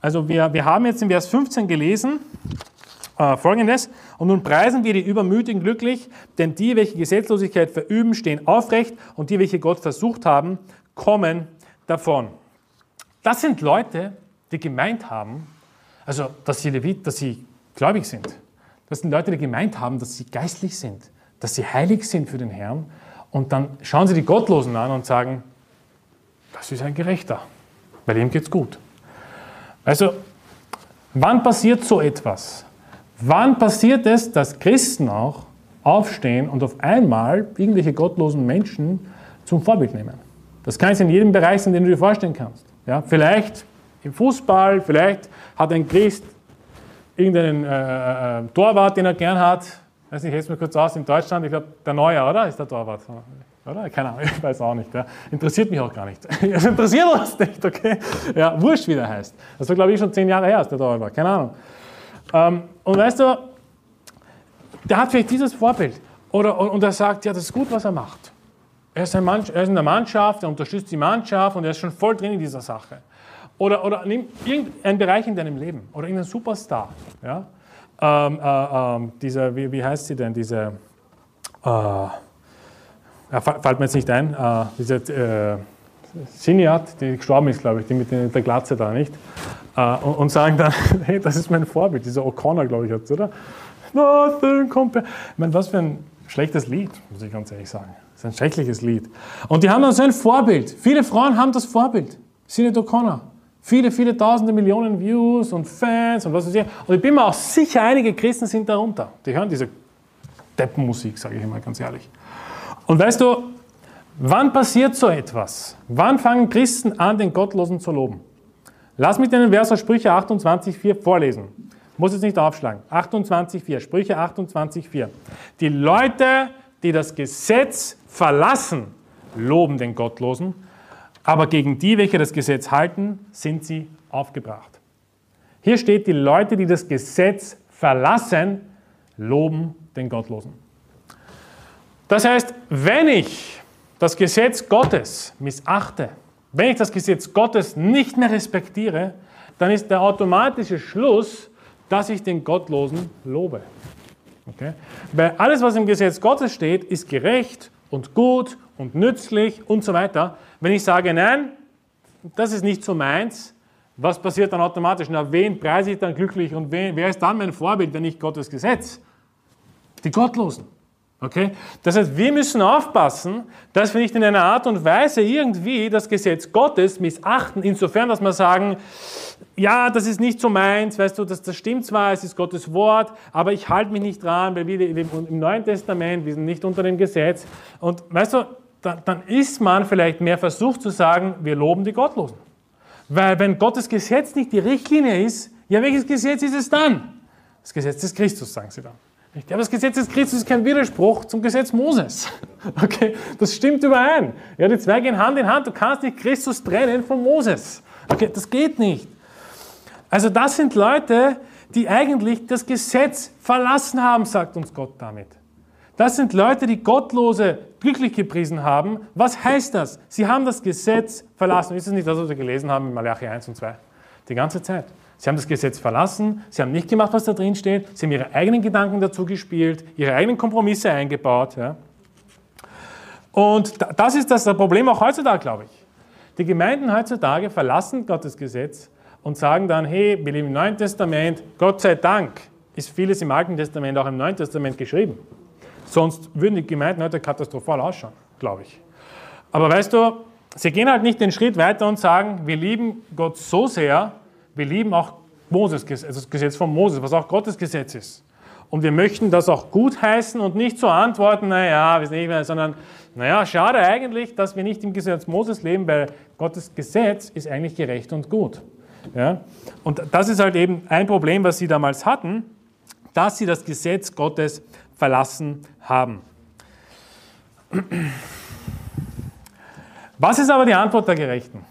[SPEAKER 1] also wir, wir haben jetzt in Vers 15 gelesen, äh, folgendes, und nun preisen wir die Übermütigen glücklich, denn die, welche Gesetzlosigkeit verüben, stehen aufrecht und die, welche Gott versucht haben, kommen davon. Das sind Leute, die gemeint haben, also dass sie, Levit, dass sie gläubig sind. Das sind Leute, die gemeint haben, dass sie geistlich sind, dass sie heilig sind für den Herrn. Und dann schauen sie die Gottlosen an und sagen, das ist ein Gerechter, weil ihm geht's gut. Also, wann passiert so etwas? Wann passiert es, dass Christen auch aufstehen und auf einmal irgendwelche gottlosen Menschen zum Vorbild nehmen? Das kann es in jedem Bereich sein, den du dir vorstellen kannst. Ja, vielleicht im Fußball, vielleicht hat ein Christ irgendeinen äh, äh, Torwart, den er gern hat, weiß nicht, helfe mir kurz aus, in Deutschland, ich glaube, der Neue, oder? Ist der Torwart. Oder? Keine Ahnung, ich weiß auch nicht. Ja. Interessiert mich auch gar nicht. Es interessiert uns nicht, okay? Ja, wurscht, wie der heißt. Das war, glaube ich, schon zehn Jahre her, als der Torwart war. Keine Ahnung. Ähm, und weißt du, der hat vielleicht dieses Vorbild. Oder, und, und er sagt, ja, das ist gut, was er macht. Er ist, Mann, er ist in der Mannschaft, er unterstützt die Mannschaft und er ist schon voll drin in dieser Sache. Oder, oder nimm irgendeinen Bereich in deinem Leben oder irgendeinen Superstar. Ja? Ähm, äh, äh, diese, wie, wie, heißt sie denn, diese, äh, fällt mir jetzt nicht ein, äh, diese äh, Siniat, die gestorben ist, glaube ich, die mit der Glatze da, nicht? Äh, und, und, sagen dann, hey, das ist mein Vorbild, dieser O'Connor, glaube ich, hat oder? Nothing compared. Ich meine, was für ein schlechtes Lied, muss ich ganz ehrlich sagen. Das ist ein schreckliches Lied. Und die haben dann so ein Vorbild. Viele Frauen haben das Vorbild. Sinead O'Connor. Viele, viele tausende Millionen Views und Fans und was weiß ich. Und ich bin mir auch sicher, einige Christen sind darunter. Die hören diese Deppenmusik, sage ich immer ganz ehrlich. Und weißt du, wann passiert so etwas? Wann fangen Christen an, den Gottlosen zu loben? Lass mich den Vers aus Sprüche 28,4 vorlesen. Muss jetzt nicht aufschlagen. 28,4. Sprüche 28,4. Die Leute, die das Gesetz verlassen, loben den Gottlosen aber gegen die, welche das Gesetz halten, sind sie aufgebracht. Hier steht, die Leute, die das Gesetz verlassen, loben den Gottlosen. Das heißt, wenn ich das Gesetz Gottes missachte, wenn ich das Gesetz Gottes nicht mehr respektiere, dann ist der automatische Schluss, dass ich den Gottlosen lobe. Okay? Weil alles, was im Gesetz Gottes steht, ist gerecht und gut und nützlich und so weiter. Wenn ich sage, nein, das ist nicht so meins, was passiert dann automatisch? Na, wen preise ich dann glücklich und wen, wer ist dann mein Vorbild, wenn nicht Gottes Gesetz? Die Gottlosen. Okay? Das heißt, wir müssen aufpassen, dass wir nicht in einer Art und Weise irgendwie das Gesetz Gottes missachten, insofern, dass wir sagen, ja, das ist nicht so meins, weißt du, das, das stimmt zwar, es ist Gottes Wort, aber ich halte mich nicht dran, weil wir im Neuen Testament, wir sind nicht unter dem Gesetz. Und weißt du, dann, dann ist man vielleicht mehr versucht zu sagen, wir loben die Gottlosen. Weil wenn Gottes Gesetz nicht die Richtlinie ist, ja, welches Gesetz ist es dann? Das Gesetz des Christus, sagen sie dann. Aber das Gesetz des Christus ist kein Widerspruch zum Gesetz Moses. Okay, das stimmt überein. Ja, die zwei gehen Hand in Hand. Du kannst nicht Christus trennen von Moses. Okay, das geht nicht. Also das sind Leute, die eigentlich das Gesetz verlassen haben, sagt uns Gott damit. Das sind Leute, die Gottlose glücklich gepriesen haben. Was heißt das? Sie haben das Gesetz verlassen. Ist es nicht das, was wir gelesen haben in Malachi 1 und 2? Die ganze Zeit. Sie haben das Gesetz verlassen, sie haben nicht gemacht, was da drin steht, sie haben ihre eigenen Gedanken dazu gespielt, ihre eigenen Kompromisse eingebaut. Ja. Und das ist das Problem auch heutzutage, glaube ich. Die Gemeinden heutzutage verlassen Gottes Gesetz und sagen dann, hey, wir leben im Neuen Testament, Gott sei Dank ist vieles im Alten Testament auch im Neuen Testament geschrieben. Sonst würden die Gemeinden heute katastrophal ausschauen, glaube ich. Aber weißt du, sie gehen halt nicht den Schritt weiter und sagen, wir lieben Gott so sehr, wir lieben auch Moses, also das Gesetz von Moses, was auch Gottes Gesetz ist. Und wir möchten das auch gut heißen und nicht so antworten, naja, wir nicht mehr, sondern, naja, schade eigentlich, dass wir nicht im Gesetz Moses leben, weil Gottes Gesetz ist eigentlich gerecht und gut. Ja? Und das ist halt eben ein Problem, was sie damals hatten, dass sie das Gesetz Gottes verlassen haben. Was ist aber die Antwort der Gerechten?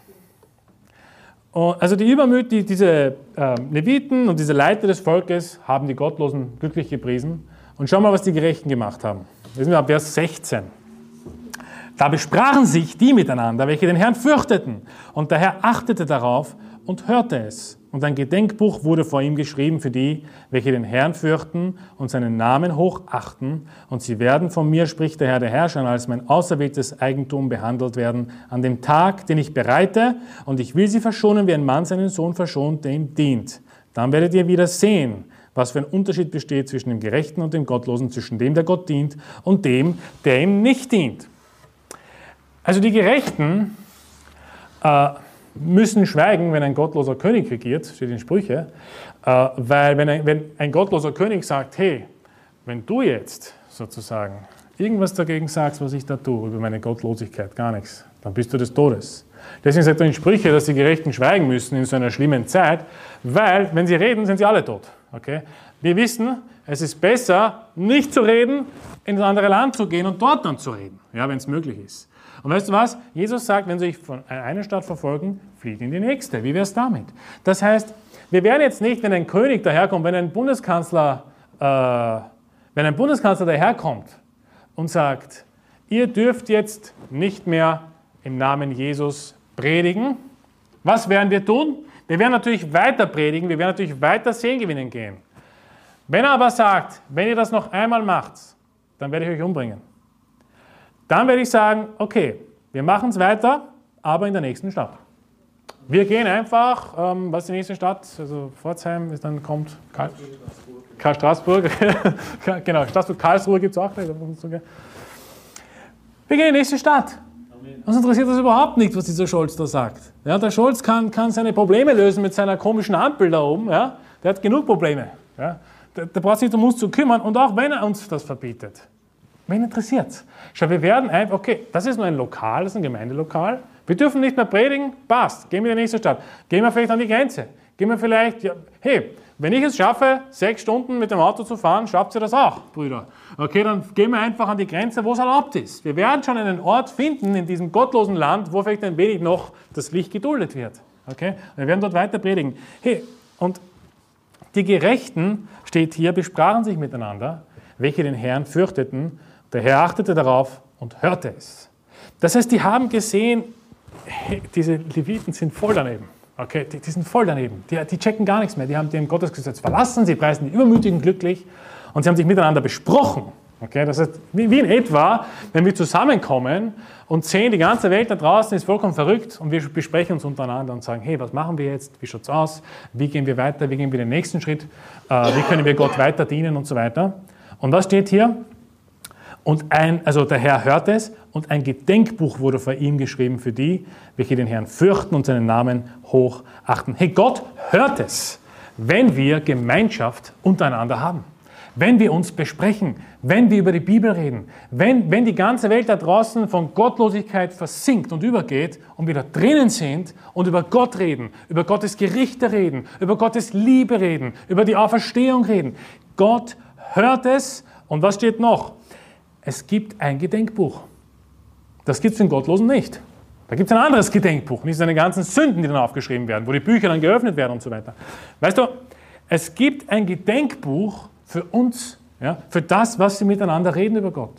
[SPEAKER 1] Also die Übermüt, die, diese äh, Leviten und diese Leiter des Volkes haben die Gottlosen glücklich gepriesen. Und schau mal, was die Gerechten gemacht haben. Wir sind ab Vers 16. Da besprachen sich die miteinander, welche den Herrn fürchteten. Und der Herr achtete darauf und hörte es. Und ein Gedenkbuch wurde vor ihm geschrieben für die, welche den Herrn fürchten und seinen Namen hochachten. Und sie werden von mir, spricht der Herr der Herrscher, als mein auserwähltes Eigentum behandelt werden an dem Tag, den ich bereite. Und ich will sie verschonen, wie ein Mann seinen Sohn verschont, der ihm dient. Dann werdet ihr wieder sehen, was für ein Unterschied besteht zwischen dem Gerechten und dem Gottlosen, zwischen dem, der Gott dient und dem, der ihm nicht dient. Also die Gerechten äh, müssen schweigen, wenn ein gottloser König regiert, steht in Sprüche, äh, weil wenn ein, wenn ein gottloser König sagt, hey, wenn du jetzt sozusagen irgendwas dagegen sagst, was ich da tue, über meine Gottlosigkeit, gar nichts, dann bist du des Todes. Deswegen sagt er in Sprüche, dass die Gerechten schweigen müssen in so einer schlimmen Zeit, weil, wenn sie reden, sind sie alle tot. Okay? Wir wissen, es ist besser, nicht zu reden, in das andere Land zu gehen und dort dann zu reden, ja, wenn es möglich ist. Und weißt du was? Jesus sagt, wenn sie euch von einer Stadt verfolgen, flieht in die nächste. Wie wäre es damit? Das heißt, wir werden jetzt nicht, wenn ein König daherkommt, wenn ein Bundeskanzler, äh, wenn ein Bundeskanzler daherkommt und sagt, ihr dürft jetzt nicht mehr im Namen Jesus predigen. Was werden wir tun? Wir werden natürlich weiter predigen, wir werden natürlich weiter Sehen gewinnen gehen. Wenn er aber sagt, wenn ihr das noch einmal macht, dann werde ich euch umbringen. Dann werde ich sagen, okay, wir machen es weiter, aber in der nächsten Stadt. Wir gehen einfach, ähm, was ist die nächste Stadt? Also Pforzheim ist dann kommt Karl, Karl Straßburg. genau, Straßburg, Karlsruhe gibt es auch. Wir gehen in die nächste Stadt. Uns interessiert das überhaupt nicht, was dieser Scholz da sagt. Ja, der Scholz kann, kann seine Probleme lösen mit seiner komischen Ampel da oben. Ja? Der hat genug Probleme. Ja? Der, der braucht sich um uns zu kümmern und auch wenn er uns das verbietet. Wen interessiert es? Schau, wir werden einfach, okay, das ist nur ein Lokal, das ist ein Gemeindelokal. Wir dürfen nicht mehr predigen, passt, gehen wir in die nächste Stadt. Gehen wir vielleicht an die Grenze. Gehen wir vielleicht, ja, hey, wenn ich es schaffe, sechs Stunden mit dem Auto zu fahren, schafft ihr das auch, Brüder. Okay, dann gehen wir einfach an die Grenze, wo es erlaubt ist. Wir werden schon einen Ort finden in diesem gottlosen Land, wo vielleicht ein wenig noch das Licht geduldet wird. Okay, wir werden dort weiter predigen. Hey, und die Gerechten, steht hier, besprachen sich miteinander, welche den Herrn fürchteten der Herr achtete darauf und hörte es. Das heißt, die haben gesehen, hey, diese Leviten sind voll daneben. Okay, die, die sind voll daneben. Die, die, checken gar nichts mehr. Die haben dem Gottesgesetz verlassen, sie preisen die Übermütigen glücklich und sie haben sich miteinander besprochen. Okay, das heißt, wie, wie in etwa, wenn wir zusammenkommen und sehen, die ganze Welt da draußen ist vollkommen verrückt und wir besprechen uns untereinander und sagen, hey, was machen wir jetzt? Wie schaut es aus? Wie gehen wir weiter? Wie gehen wir den nächsten Schritt? Äh, wie können wir Gott weiter dienen und so weiter? Und was steht hier? Und ein, also der Herr hört es und ein Gedenkbuch wurde vor ihm geschrieben für die, welche den Herrn fürchten und seinen Namen hochachten. Hey, Gott hört es, wenn wir Gemeinschaft untereinander haben wenn wir uns besprechen, wenn wir über die Bibel reden, wenn, wenn die ganze Welt da draußen von Gottlosigkeit versinkt und übergeht und wir da drinnen sind und über Gott reden, über Gottes Gerichte reden, über Gottes Liebe reden, über die Auferstehung reden. Gott hört es und was steht noch? Es gibt ein Gedenkbuch. Das gibt es den Gottlosen nicht. Da gibt es ein anderes Gedenkbuch, nicht seine ganzen Sünden, die dann aufgeschrieben werden, wo die Bücher dann geöffnet werden und so weiter. Weißt du, es gibt ein Gedenkbuch, für uns, ja, für das, was sie miteinander reden über Gott.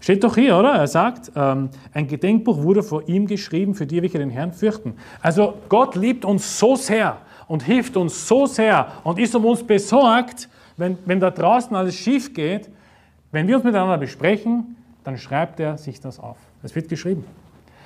[SPEAKER 1] Steht doch hier, oder? Er sagt, ähm, ein Gedenkbuch wurde vor ihm geschrieben, für die, welche den Herrn fürchten. Also Gott liebt uns so sehr und hilft uns so sehr und ist um uns besorgt, wenn, wenn da draußen alles schief geht. Wenn wir uns miteinander besprechen, dann schreibt er sich das auf. Es wird geschrieben.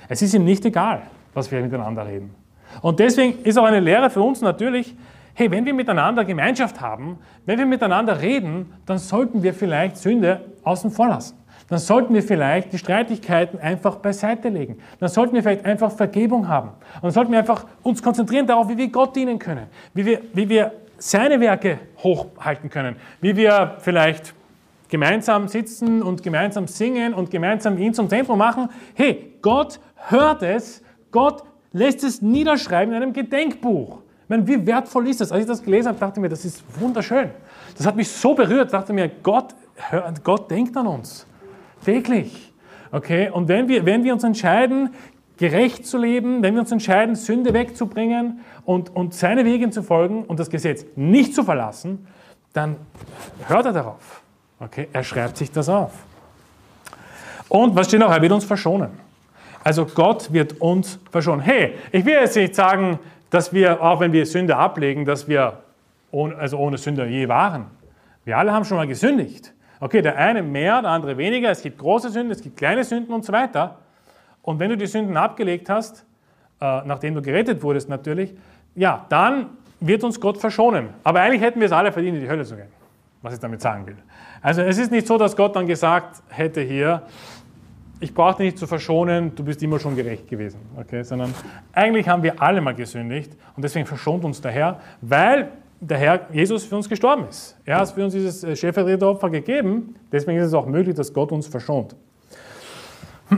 [SPEAKER 1] Es ist ihm nicht egal, was wir miteinander reden. Und deswegen ist auch eine Lehre für uns natürlich, hey, wenn wir miteinander Gemeinschaft haben, wenn wir miteinander reden, dann sollten wir vielleicht Sünde außen vor lassen. Dann sollten wir vielleicht die Streitigkeiten einfach beiseite legen. Dann sollten wir vielleicht einfach Vergebung haben. Und dann sollten wir einfach uns konzentrieren darauf, wie wir Gott dienen können, wie wir, wie wir seine Werke hochhalten können, wie wir vielleicht gemeinsam sitzen und gemeinsam singen und gemeinsam ihn zum Zentrum machen. Hey, Gott hört es, Gott lässt es niederschreiben in einem Gedenkbuch. Ich meine, wie wertvoll ist das? Als ich das gelesen habe, dachte ich mir, das ist wunderschön. Das hat mich so berührt, dachte mir, Gott, Gott denkt an uns. Täglich. Okay? Und wenn wir, wenn wir uns entscheiden, gerecht zu leben, wenn wir uns entscheiden, Sünde wegzubringen und, und seine Wege zu folgen und das Gesetz nicht zu verlassen, dann hört er darauf. Okay? Er schreibt sich das auf. Und was steht noch? Er wird uns verschonen. Also Gott wird uns verschonen. Hey, ich will jetzt nicht sagen, dass wir, auch wenn wir Sünde ablegen, dass wir ohne, also ohne Sünde je waren. Wir alle haben schon mal gesündigt. Okay, der eine mehr, der andere weniger. Es gibt große Sünden, es gibt kleine Sünden und so weiter. Und wenn du die Sünden abgelegt hast, äh, nachdem du gerettet wurdest natürlich, ja, dann wird uns Gott verschonen. Aber eigentlich hätten wir es alle verdient, in die Hölle zu gehen, was ich damit sagen will. Also es ist nicht so, dass Gott dann gesagt hätte hier, ich brauche dich nicht zu verschonen, du bist immer schon gerecht gewesen. Okay? Sondern eigentlich haben wir alle mal gesündigt und deswegen verschont uns der Herr, weil der Herr Jesus für uns gestorben ist. Er hat für uns dieses äh, Stellvertreteropfer gegeben, deswegen ist es auch möglich, dass Gott uns verschont.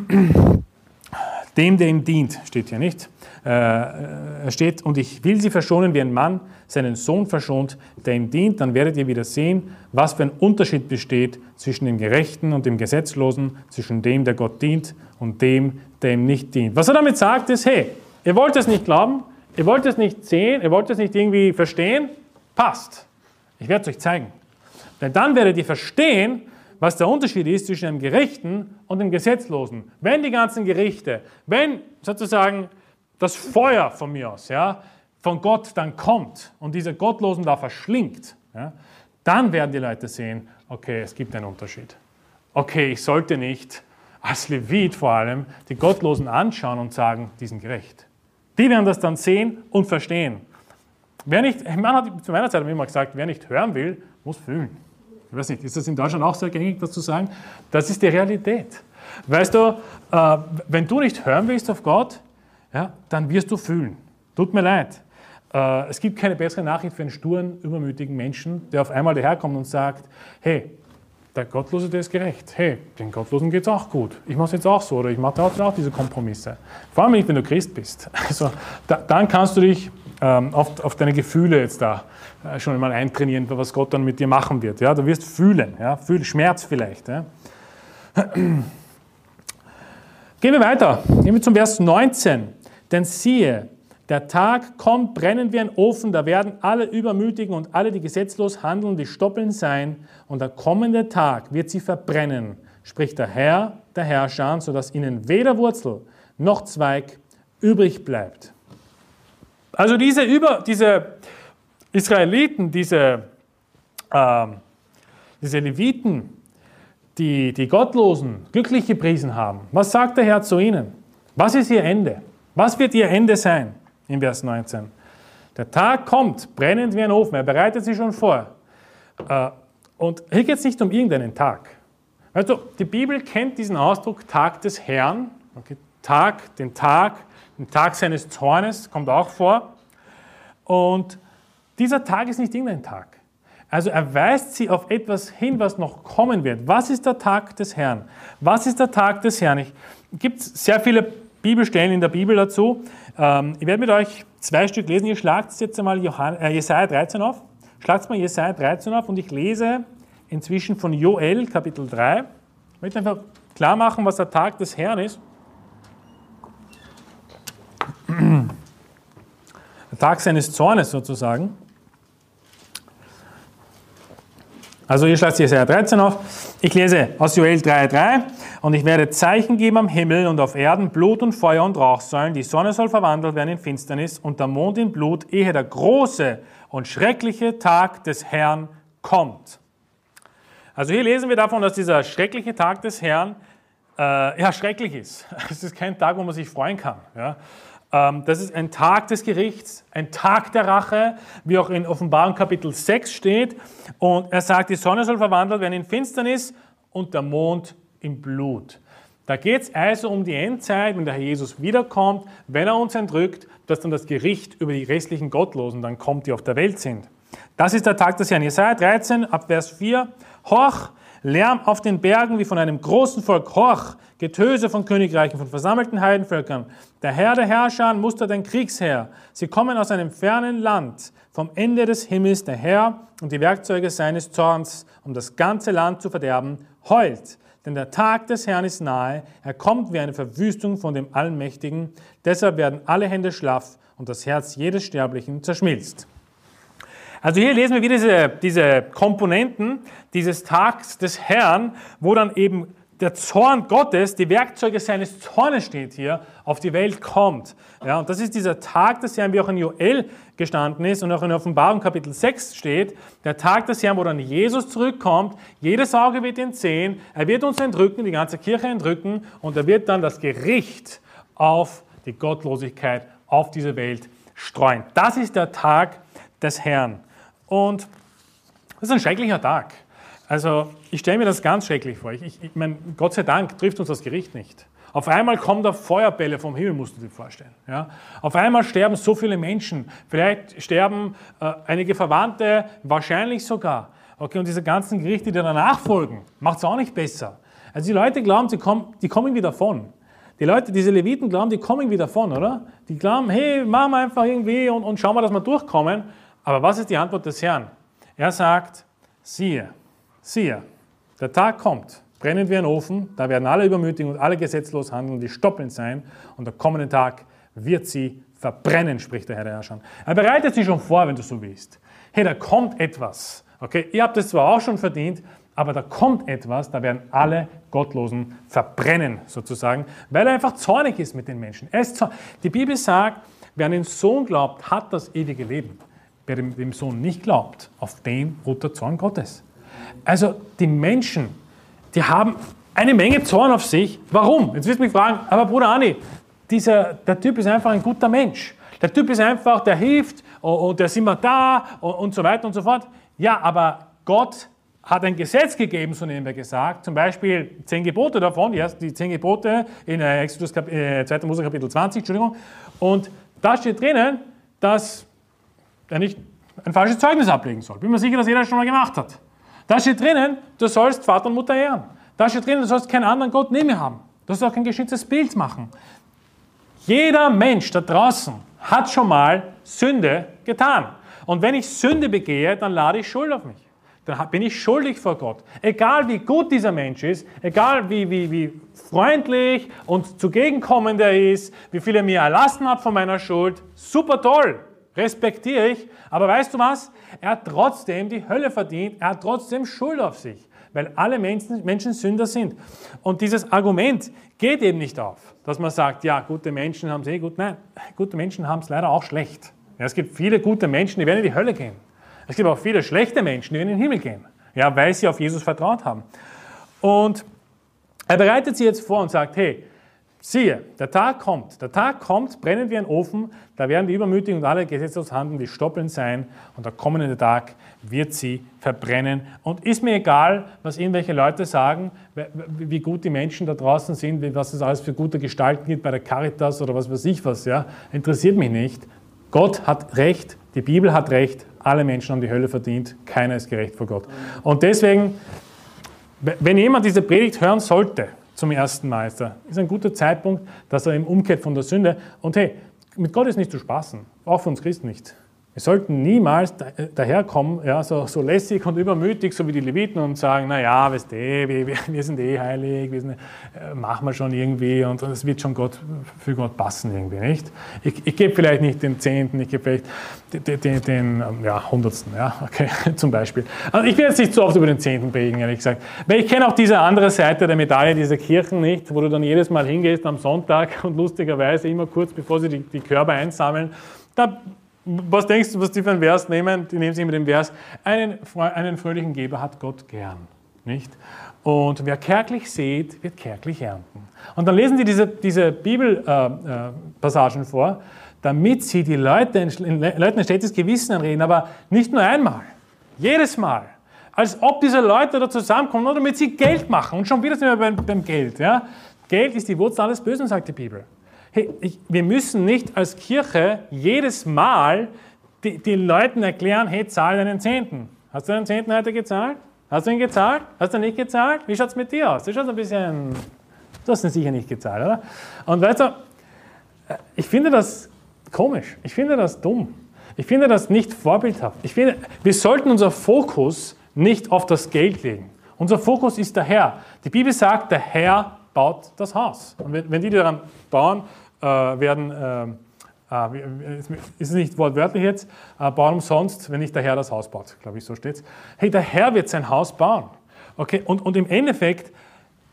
[SPEAKER 1] Dem, der ihm dient, steht hier nicht. Äh, steht, und ich will sie verschonen, wie ein Mann seinen Sohn verschont, der ihm dient, dann werdet ihr wieder sehen, was für ein Unterschied besteht zwischen dem Gerechten und dem Gesetzlosen, zwischen dem, der Gott dient und dem, der ihm nicht dient. Was er damit sagt, ist, hey, ihr wollt es nicht glauben, ihr wollt es nicht sehen, ihr wollt es nicht irgendwie verstehen, passt. Ich werde es euch zeigen. Denn dann werdet ihr verstehen, was der Unterschied ist zwischen dem Gerechten und dem Gesetzlosen. Wenn die ganzen Gerichte, wenn sozusagen das Feuer von mir aus, ja, von Gott dann kommt und diese Gottlosen da verschlingt, ja, dann werden die Leute sehen, okay, es gibt einen Unterschied. Okay, ich sollte nicht als Levit vor allem die Gottlosen anschauen und sagen, die sind gerecht. Die werden das dann sehen und verstehen. Wer nicht, man hat zu meiner Zeit immer gesagt, wer nicht hören will, muss fühlen. Ich weiß nicht, ist das in Deutschland auch sehr gängig, das zu sagen? Das ist die Realität. Weißt du, äh, wenn du nicht hören willst auf Gott, ja, dann wirst du fühlen. Tut mir leid. Äh, es gibt keine bessere Nachricht für einen sturen, übermütigen Menschen, der auf einmal daherkommt und sagt, hey, der Gottlose, der ist gerecht. Hey, den Gottlosen geht es auch gut. Ich mache es jetzt auch so oder ich mache auch diese Kompromisse. Vor allem nicht, wenn du Christ bist. Also, da, dann kannst du dich ähm, auf, auf, deine Gefühle jetzt da äh, schon einmal eintrainieren, was Gott dann mit dir machen wird. Ja? Du wirst fühlen, ja? Fühl, Schmerz vielleicht. Ja? Gehen wir weiter. Gehen wir zum Vers 19. Denn siehe, der Tag kommt, brennen wie ein Ofen, da werden alle Übermütigen und alle, die gesetzlos handeln, wie Stoppeln sein, und der kommende Tag wird sie verbrennen, spricht der Herr, der Herrscher, sodass ihnen weder Wurzel noch Zweig übrig bleibt. Also diese, Über, diese Israeliten, diese, äh, diese Leviten, die die Gottlosen glücklich gepriesen haben, was sagt der Herr zu ihnen? Was ist ihr Ende? Was wird ihr Ende sein? In Vers 19. Der Tag kommt, brennend wie ein Ofen. Er bereitet sich schon vor. Äh, und hier geht es nicht um irgendeinen Tag. Also, die Bibel kennt diesen Ausdruck Tag des Herrn. Okay, Tag, den Tag, den Tag seines Zornes, kommt auch vor. Und dieser Tag ist nicht irgendein Tag. Also er weist sie auf etwas hin, was noch kommen wird. Was ist der Tag des Herrn? Was ist der Tag des Herrn? Es gibt sehr viele Bibelstellen in der Bibel dazu. Ähm, ich werde mit euch zwei Stück lesen. Ihr schlagt jetzt einmal äh, Jesaja 13 auf. Schlagt mal Jesaja 13 auf und ich lese inzwischen von Joel Kapitel 3. Ich möchte einfach klar machen, was der Tag des Herrn ist. Der Tag seines Zornes sozusagen. Also ihr schlagt Jesaja 13 auf. Ich lese aus Joel 3,3 und ich werde Zeichen geben am Himmel und auf Erden, Blut und Feuer und Rauchsäulen. Die Sonne soll verwandelt werden in Finsternis und der Mond in Blut, ehe der große und schreckliche Tag des Herrn kommt. Also hier lesen wir davon, dass dieser schreckliche Tag des Herrn äh, ja schrecklich ist. Es ist kein Tag, wo man sich freuen kann. Ja. Ähm, das ist ein Tag des Gerichts, ein Tag der Rache, wie auch in Offenbarung Kapitel 6 steht. Und er sagt, die Sonne soll verwandelt werden in Finsternis und der Mond in Blut. Da geht es also um die Endzeit, wenn der Herr Jesus wiederkommt, wenn er uns entrückt, dass dann das Gericht über die restlichen Gottlosen dann kommt, die auf der Welt sind. Das ist der Tag des Herrn. Jesaja 13 ab Vers 4. Horch, Lärm auf den Bergen wie von einem großen Volk. Horch, Getöse von Königreichen, von versammelten Heidenvölkern. Der Herr der Herrscher mustert ein Kriegsheer. Sie kommen aus einem fernen Land, vom Ende des Himmels, der Herr und die Werkzeuge seines Zorns, um das ganze Land zu verderben, heult. Denn der Tag des Herrn ist nahe. Er kommt wie eine Verwüstung von dem Allmächtigen. Deshalb werden alle Hände schlaff und das Herz jedes Sterblichen zerschmilzt. Also hier lesen wir wieder diese, diese Komponenten dieses Tags des Herrn, wo dann eben der Zorn Gottes, die Werkzeuge seines Zornes steht hier, auf die Welt kommt. Ja, und das ist dieser Tag des Herrn, wie auch in Joel gestanden ist und auch in Offenbarung Kapitel 6 steht. Der Tag des Herrn, wo dann Jesus zurückkommt. Jedes Auge wird ihn sehen. Er wird uns entrücken, die ganze Kirche entrücken und er wird dann das Gericht auf die Gottlosigkeit auf diese Welt streuen. Das ist der Tag des Herrn. Und das ist ein schrecklicher Tag. Also ich stelle mir das ganz schrecklich vor. Ich, ich, ich meine, Gott sei Dank trifft uns das Gericht nicht. Auf einmal kommen da Feuerbälle vom Himmel, musst du dir vorstellen. Ja? Auf einmal sterben so viele Menschen. Vielleicht sterben äh, einige Verwandte, wahrscheinlich sogar. Okay, und diese ganzen Gerichte, die danach folgen, macht es auch nicht besser. Also die Leute glauben, sie kommen, die kommen wieder davon. Die Leute, diese Leviten glauben, die kommen wieder davon, oder? Die glauben, hey, machen wir einfach irgendwie und, und schauen wir, dass wir durchkommen. Aber was ist die Antwort des Herrn? Er sagt, siehe, siehe, der Tag kommt, brennend wie ein Ofen, da werden alle übermütig und alle gesetzlos handeln, die stoppeln sein und der kommende Tag wird sie verbrennen, spricht der Herr der Herrscher. Er bereitet sie schon vor, wenn du so willst. Hey, da kommt etwas. Okay, ihr habt es zwar auch schon verdient, aber da kommt etwas, da werden alle Gottlosen verbrennen, sozusagen, weil er einfach zornig ist mit den Menschen. die Bibel sagt, wer an den Sohn glaubt, hat das ewige Leben wer dem Sohn nicht glaubt, auf den ruht der Zorn Gottes. Also die Menschen, die haben eine Menge Zorn auf sich. Warum? Jetzt wirst du mich fragen, aber Bruder Anni, dieser, der Typ ist einfach ein guter Mensch. Der Typ ist einfach, der hilft und der ist immer da und so weiter und so fort. Ja, aber Gott hat ein Gesetz gegeben, so nehmen wir gesagt, zum Beispiel zehn Gebote davon, die zehn Gebote in äh, Exodus, 2. Äh, Mose Kapitel 20, Entschuldigung, und da steht drinnen, dass der nicht ein falsches Zeugnis ablegen soll. Bin mir sicher, dass jeder das schon mal gemacht hat. Da steht drinnen, du sollst Vater und Mutter ehren. Da steht drinnen, du sollst keinen anderen Gott neben mir haben. Du sollst auch kein geschütztes Bild machen. Jeder Mensch da draußen hat schon mal Sünde getan. Und wenn ich Sünde begehe, dann lade ich Schuld auf mich. Dann bin ich schuldig vor Gott. Egal wie gut dieser Mensch ist, egal wie, wie, wie freundlich und zugegenkommend er ist, wie viel er mir erlassen hat von meiner Schuld, super toll respektiere ich, aber weißt du was? Er hat trotzdem die Hölle verdient, er hat trotzdem Schuld auf sich, weil alle Menschen, Menschen Sünder sind. Und dieses Argument geht eben nicht auf, dass man sagt, ja, gute Menschen haben es eh gut. Nein, gute Menschen haben es leider auch schlecht. Ja, es gibt viele gute Menschen, die werden in die Hölle gehen. Es gibt auch viele schlechte Menschen, die werden in den Himmel gehen, ja, weil sie auf Jesus vertraut haben. Und er bereitet sie jetzt vor und sagt, hey, Siehe, der Tag kommt, der Tag kommt, brennend wie ein Ofen, da werden die Übermütigen und alle gesetzlos handeln, die stoppeln sein und der kommende Tag wird sie verbrennen. Und ist mir egal, was irgendwelche Leute sagen, wie gut die Menschen da draußen sind, was es alles für gute Gestalten gibt bei der Caritas oder was weiß ich was, ja, interessiert mich nicht. Gott hat Recht, die Bibel hat Recht, alle Menschen haben die Hölle verdient, keiner ist gerecht vor Gott. Und deswegen, wenn jemand diese Predigt hören sollte, zum ersten Mal ist, ein guter Zeitpunkt, dass er ihm umkehrt von der Sünde. Und hey, mit Gott ist nicht zu spaßen, auch für uns Christen nicht. Wir sollten niemals daherkommen, ja, so, so lässig und übermütig, so wie die Leviten und sagen, naja, weißt du, wir, wir sind eh heilig, wir sind, äh, machen wir schon irgendwie und es wird schon Gott, für Gott passen irgendwie, nicht? Ich, ich gebe vielleicht nicht den Zehnten, ich gebe vielleicht den, den, den ja, Hundertsten, ja, okay, zum Beispiel. Also ich will jetzt nicht so oft über den Zehnten prägen, ehrlich gesagt, weil ich kenne auch diese andere Seite der Medaille dieser Kirchen nicht, wo du dann jedes Mal hingehst am Sonntag und lustigerweise immer kurz bevor sie die, die Körper einsammeln, da was denkst du, was die für einen Vers nehmen? Die nehmen sich mit dem Vers, einen, einen fröhlichen Geber hat Gott gern. Nicht? Und wer kärglich sät, wird kärglich ernten. Und dann lesen sie diese, diese Bibelpassagen äh, äh, vor, damit sie die Leute in, Leuten ein schlechtes Gewissen anreden, aber nicht nur einmal, jedes Mal. Als ob diese Leute da zusammenkommen, nur damit sie Geld machen. Und schon wieder sind wir beim, beim Geld. Ja? Geld ist die Wurzel alles Bösen, sagt die Bibel hey, ich, wir müssen nicht als Kirche jedes Mal die, den Leuten erklären, hey, zahl deinen Zehnten. Hast du deinen Zehnten heute gezahlt? Hast du ihn gezahlt? Hast du nicht gezahlt? Wie schaut es mit dir aus? Du schaust ein bisschen, du hast ihn sicher nicht gezahlt, oder? Und weißt du, ich finde das komisch. Ich finde das dumm. Ich finde das nicht vorbildhaft. Ich finde, wir sollten unser Fokus nicht auf das Geld legen. Unser Fokus ist der Herr. Die Bibel sagt, der Herr baut das Haus. Und wenn, die daran bauen, äh, werden, äh, äh, ist es nicht wortwörtlich jetzt, bauen umsonst, wenn nicht der Herr das Haus baut, glaube ich, so steht es. Hey, der Herr wird sein Haus bauen. Okay, und, und im Endeffekt,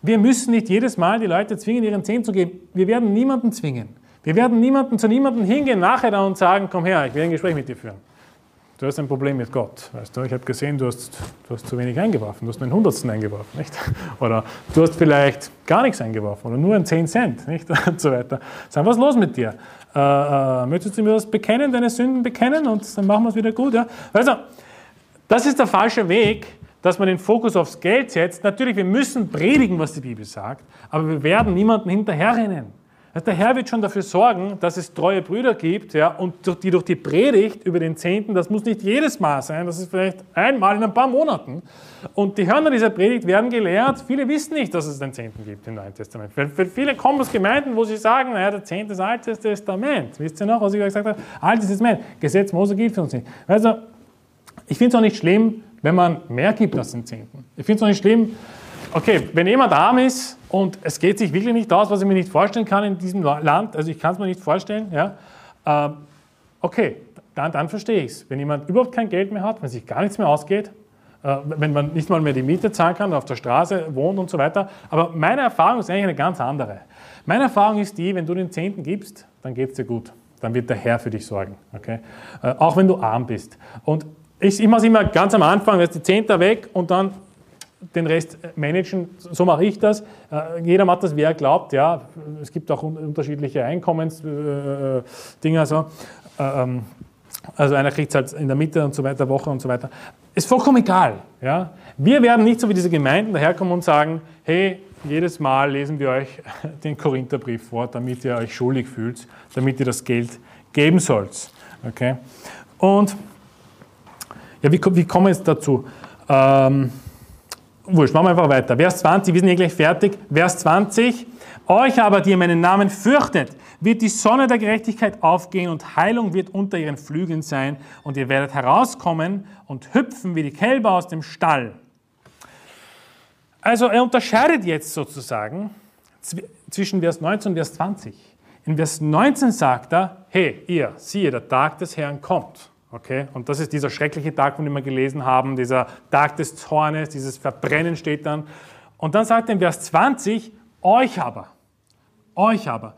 [SPEAKER 1] wir müssen nicht jedes Mal die Leute zwingen, ihren Zehn zu geben. Wir werden niemanden zwingen. Wir werden niemanden, zu niemandem hingehen nachher dann und sagen, komm her, ich will ein Gespräch mit dir führen. Du hast ein Problem mit Gott. Weißt du? Ich habe gesehen, du hast, du hast zu wenig eingeworfen. Du hast nur einen Hundertsten eingeworfen. Nicht? Oder du hast vielleicht gar nichts eingeworfen oder nur ein 10 Cent. Nicht? Und so weiter. Sag, was ist los mit dir? Äh, äh, möchtest du mir das bekennen, deine Sünden bekennen und dann machen wir es wieder gut? Ja? Also, das ist der falsche Weg, dass man den Fokus aufs Geld setzt. Natürlich, wir müssen predigen, was die Bibel sagt, aber wir werden niemanden hinterherrennen. Der Herr wird schon dafür sorgen, dass es treue Brüder gibt, ja, und die durch die Predigt über den Zehnten, das muss nicht jedes Mal sein, das ist vielleicht einmal in ein paar Monaten. Und die Hörner dieser Predigt werden gelehrt. Viele wissen nicht, dass es den Zehnten gibt im Neuen Testament. Weil viele kommen aus Gemeinden, wo sie sagen, naja, der Zehnte ist Altes Testament. Wisst ihr noch, was ich gesagt habe? Altes Testament. Gesetz Mose gilt für uns nicht. Also, ich finde es auch nicht schlimm, wenn man mehr gibt als den Zehnten. Ich finde es auch nicht schlimm, okay, wenn jemand arm ist und es geht sich wirklich nicht aus, was ich mir nicht vorstellen kann in diesem Land, also ich kann es mir nicht vorstellen, ja, äh, okay, dann, dann verstehe ich es. Wenn jemand überhaupt kein Geld mehr hat, wenn sich gar nichts mehr ausgeht, äh, wenn man nicht mal mehr die Miete zahlen kann, auf der Straße wohnt und so weiter. Aber meine Erfahrung ist eigentlich eine ganz andere. Meine Erfahrung ist die, wenn du den Zehnten gibst, dann geht es dir gut. Dann wird der Herr für dich sorgen. Okay? Äh, auch wenn du arm bist. Und ich, ich mache es immer ganz am Anfang, jetzt die Zehnter weg und dann den Rest managen. So mache ich das. Äh, jeder macht das, wer glaubt. Ja, es gibt auch unterschiedliche Einkommensdinger. Also, ähm, also einer kriegt es halt in der Mitte und so weiter, Woche und so weiter. Ist vollkommen egal. Ja? Wir werden nicht so wie diese Gemeinden daherkommen und sagen, hey, jedes Mal lesen wir euch den Korintherbrief vor, damit ihr euch schuldig fühlt, damit ihr das Geld geben sollt. Okay? Und ja, wie, wie kommen wir jetzt dazu? Ähm, Wurscht, machen wir einfach weiter. Vers 20, wir sind hier gleich fertig. Vers 20. Euch aber, die ihr meinen Namen fürchtet, wird die Sonne der Gerechtigkeit aufgehen und Heilung wird unter ihren Flügeln sein und ihr werdet herauskommen und hüpfen wie die Kälber aus dem Stall. Also er unterscheidet jetzt sozusagen zwischen Vers 19 und Vers 20. In Vers 19 sagt er, hey, ihr, siehe, der Tag des Herrn kommt. Okay? Und das ist dieser schreckliche Tag, von dem wir gelesen haben, dieser Tag des Zornes, dieses Verbrennen steht dann. Und dann sagt er in Vers 20, euch aber. Euch aber.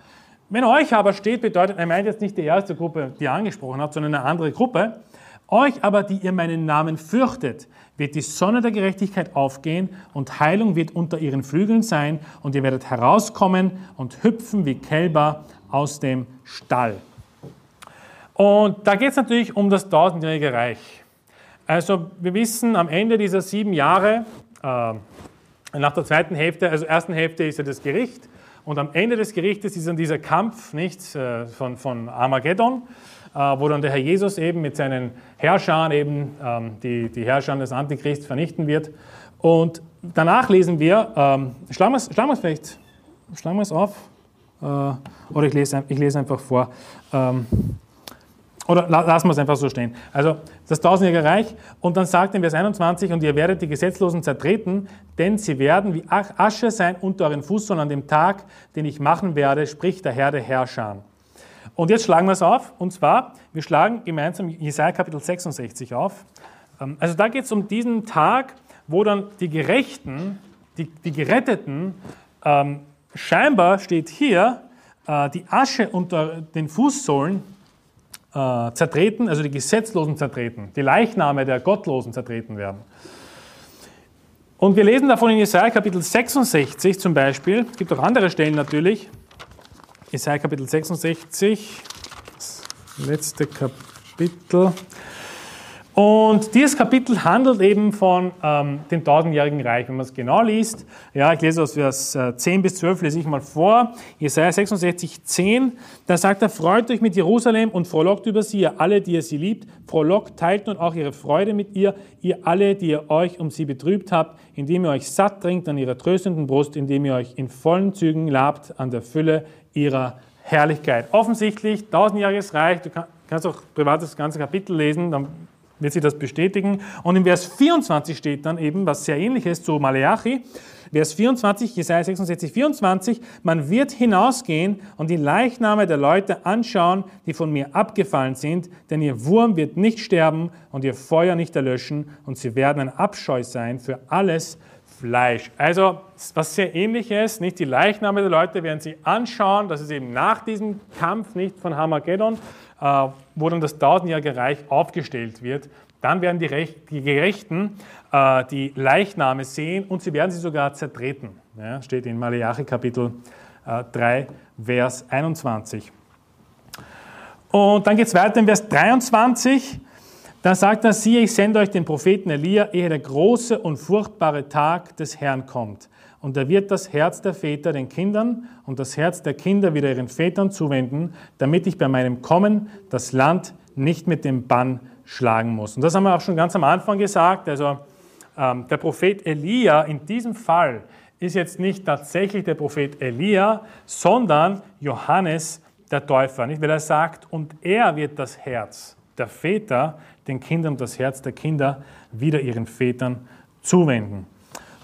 [SPEAKER 1] Wenn euch aber steht, bedeutet, er meint jetzt nicht die erste Gruppe, die er angesprochen hat, sondern eine andere Gruppe. Euch aber, die ihr meinen Namen fürchtet, wird die Sonne der Gerechtigkeit aufgehen und Heilung wird unter ihren Flügeln sein und ihr werdet herauskommen und hüpfen wie Kälber aus dem Stall. Und da geht es natürlich um das tausendjährige Reich. Also wir wissen, am Ende dieser sieben Jahre, äh, nach der zweiten Hälfte, also ersten Hälfte ist ja das Gericht und am Ende des Gerichtes ist dann dieser Kampf nicht, äh, von, von Armageddon, äh, wo dann der Herr Jesus eben mit seinen Herrschern eben ähm, die, die Herrscher des Antichrist vernichten wird. Und danach lesen wir, ähm, schlagen wir es vielleicht, schlagen wir es auf, äh, oder ich lese, ich lese einfach vor. Ähm, oder lassen wir es einfach so stehen. Also das tausendjährige Reich. Und dann sagt in Vers 21, und ihr werdet die Gesetzlosen zertreten, denn sie werden wie Asche sein unter euren Fußsohlen an dem Tag, den ich machen werde, spricht der Herr der Herrscher. Und jetzt schlagen wir es auf. Und zwar, wir schlagen gemeinsam Jesaja Kapitel 66 auf. Ähm, also da geht es um diesen Tag, wo dann die Gerechten, die, die Geretteten, ähm, scheinbar steht hier, äh, die Asche unter den Fußsohlen äh, zertreten, also die Gesetzlosen zertreten, die Leichname der Gottlosen zertreten werden. Und wir lesen davon in Jesaja Kapitel 66 zum Beispiel, es gibt auch andere Stellen natürlich, Jesaja Kapitel 66, das letzte Kapitel, und dieses Kapitel handelt eben von ähm, dem tausendjährigen Reich. Wenn man es genau liest, ja, ich lese aus Vers 10 äh, bis 12, lese ich mal vor, Jesaja 66, 10, da sagt er, freut euch mit Jerusalem und frohlockt über sie, ihr alle, die ihr sie liebt, frohlockt, teilt nun auch ihre Freude mit ihr, ihr alle, die ihr euch um sie betrübt habt, indem ihr euch satt trinkt an ihrer tröstenden Brust, indem ihr euch in vollen Zügen labt an der Fülle ihrer Herrlichkeit. Offensichtlich, tausendjähriges Reich, du kannst auch privat das ganze Kapitel lesen, dann wird sie das bestätigen. Und in Vers 24 steht dann eben was sehr ähnliches zu Maleachi. Vers 24, Jesaja 66, 24, man wird hinausgehen und die Leichname der Leute anschauen, die von mir abgefallen sind, denn ihr Wurm wird nicht sterben und ihr Feuer nicht erlöschen und sie werden ein Abscheu sein für alles Fleisch. Also was sehr ähnliches, nicht die Leichname der Leute werden sie anschauen, das ist eben nach diesem Kampf nicht von Hamageddon, äh, wo dann das tausendjährige Reich aufgestellt wird. Dann werden die, Rech die Gerechten äh, die Leichname sehen und sie werden sie sogar zertreten. Ja, steht in Malachi Kapitel äh, 3, Vers 21. Und dann geht es weiter in Vers 23. Da sagt er, siehe, ich sende euch den Propheten Elia, ehe der große und furchtbare Tag des Herrn kommt. Und er wird das Herz der Väter den Kindern und das Herz der Kinder wieder ihren Vätern zuwenden, damit ich bei meinem Kommen das Land nicht mit dem Bann schlagen muss. Und das haben wir auch schon ganz am Anfang gesagt. Also ähm, der Prophet Elia in diesem Fall ist jetzt nicht tatsächlich der Prophet Elia, sondern Johannes der Täufer. Nicht? Weil er sagt, und er wird das Herz der Väter den Kindern das Herz der Kinder wieder ihren Vätern zuwenden.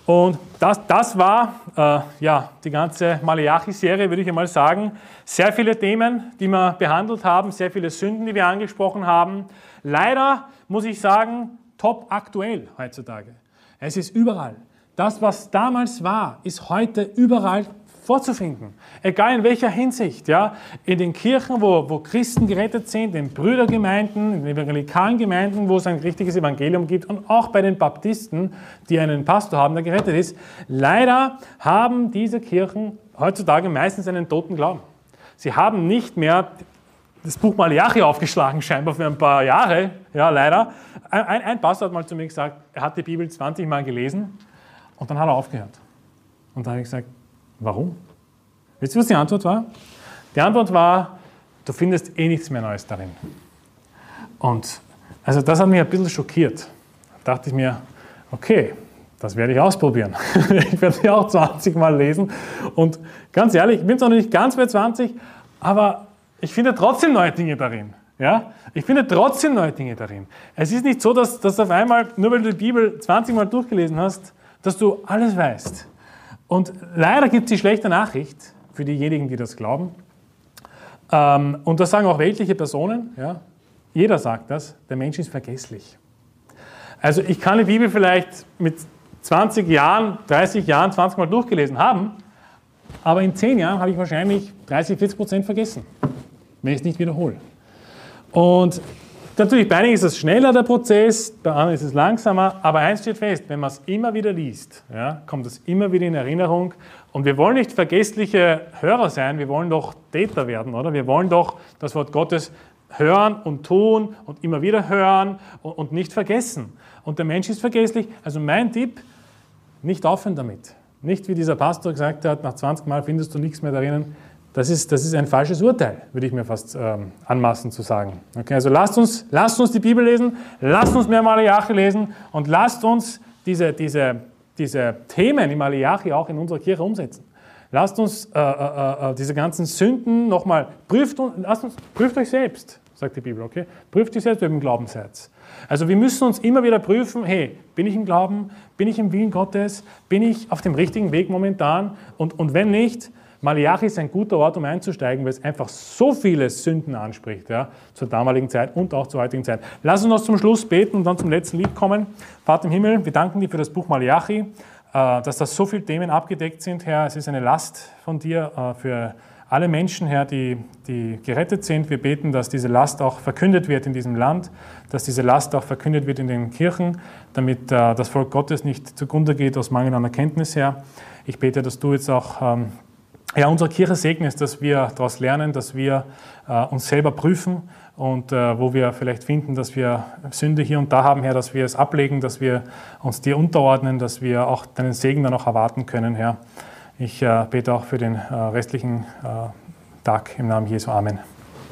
[SPEAKER 1] Und das, das war äh, ja, die ganze Malachi-Serie, würde ich einmal sagen. Sehr viele Themen, die wir behandelt haben, sehr viele Sünden, die wir angesprochen haben. Leider muss ich sagen, top aktuell heutzutage. Es ist überall. Das, was damals war, ist heute überall vorzufinden. Egal in welcher Hinsicht. Ja? In den Kirchen, wo, wo Christen gerettet sind, in Brüdergemeinden, in evangelikalen Gemeinden, wo es ein richtiges Evangelium gibt und auch bei den Baptisten, die einen Pastor haben, der gerettet ist. Leider haben diese Kirchen heutzutage meistens einen toten Glauben. Sie haben nicht mehr das Buch Malachi aufgeschlagen, scheinbar für ein paar Jahre, ja, leider. Ein, ein Pastor hat mal zu mir gesagt, er hat die Bibel 20 Mal gelesen und dann hat er aufgehört. Und da habe ich gesagt, Warum? Wisst ihr, was die Antwort war? Die Antwort war, du findest eh nichts mehr Neues darin. Und also das hat mich ein bisschen schockiert. Da dachte ich mir, okay, das werde ich ausprobieren. ich werde sie auch 20 Mal lesen. Und ganz ehrlich, ich bin zwar noch nicht ganz bei 20, aber ich finde trotzdem neue Dinge darin. Ja? Ich finde trotzdem neue Dinge darin. Es ist nicht so, dass, dass auf einmal, nur weil du die Bibel 20 Mal durchgelesen hast, dass du alles weißt. Und leider gibt es die schlechte Nachricht für diejenigen, die das glauben. Ähm, und das sagen auch weltliche Personen. Ja? Jeder sagt das, der Mensch ist vergesslich. Also ich kann die Bibel vielleicht mit 20 Jahren, 30 Jahren, 20 Mal durchgelesen haben, aber in 10 Jahren habe ich wahrscheinlich 30, 40 Prozent vergessen, wenn ich es nicht wiederhole. Und natürlich bei einigen ist es schneller der Prozess, bei anderen ist es langsamer, aber eins steht fest, wenn man es immer wieder liest, ja, kommt es immer wieder in Erinnerung und wir wollen nicht vergessliche Hörer sein, wir wollen doch Täter werden, oder? Wir wollen doch das Wort Gottes hören und tun und immer wieder hören und nicht vergessen. Und der Mensch ist vergesslich. Also mein Tipp, nicht aufhören damit. Nicht wie dieser Pastor gesagt hat, nach 20 Mal findest du nichts mehr darin. Das ist, das ist ein falsches Urteil, würde ich mir fast ähm, anmaßen zu sagen. Okay, also lasst uns, lasst uns die Bibel lesen, lasst uns mehr Malachi lesen und lasst uns diese, diese, diese Themen im Malachi auch in unserer Kirche umsetzen. Lasst uns äh, äh, äh, diese ganzen Sünden nochmal, prüft, lasst uns, prüft euch selbst, sagt die Bibel, okay? Prüft euch selbst, wer im Glauben seid. Also wir müssen uns immer wieder prüfen, hey, bin ich im Glauben, bin ich im Willen Gottes, bin ich auf dem richtigen Weg momentan und, und wenn nicht, Malachi ist ein guter Ort, um einzusteigen, weil es einfach so viele Sünden anspricht, ja, zur damaligen Zeit und auch zur heutigen Zeit. Lass uns noch zum Schluss beten und dann zum letzten Lied kommen. Vater im Himmel, wir danken dir für das Buch Malachi, äh, dass da so viele Themen abgedeckt sind, Herr. Es ist eine Last von dir äh, für alle Menschen, Herr, die, die gerettet sind. Wir beten, dass diese Last auch verkündet wird in diesem Land, dass diese Last auch verkündet wird in den Kirchen, damit äh, das Volk Gottes nicht zugrunde geht aus Mangel an Erkenntnis, Herr. Ich bete, dass du jetzt auch ähm, ja, unsere Kirche segnest, dass wir daraus lernen, dass wir äh, uns selber prüfen und äh, wo wir vielleicht finden, dass wir Sünde hier und da haben, Herr, dass wir es ablegen, dass wir uns dir unterordnen, dass wir auch deinen Segen dann auch erwarten können, Herr. Ich äh, bete auch für den äh, restlichen äh, Tag im Namen Jesu. Amen.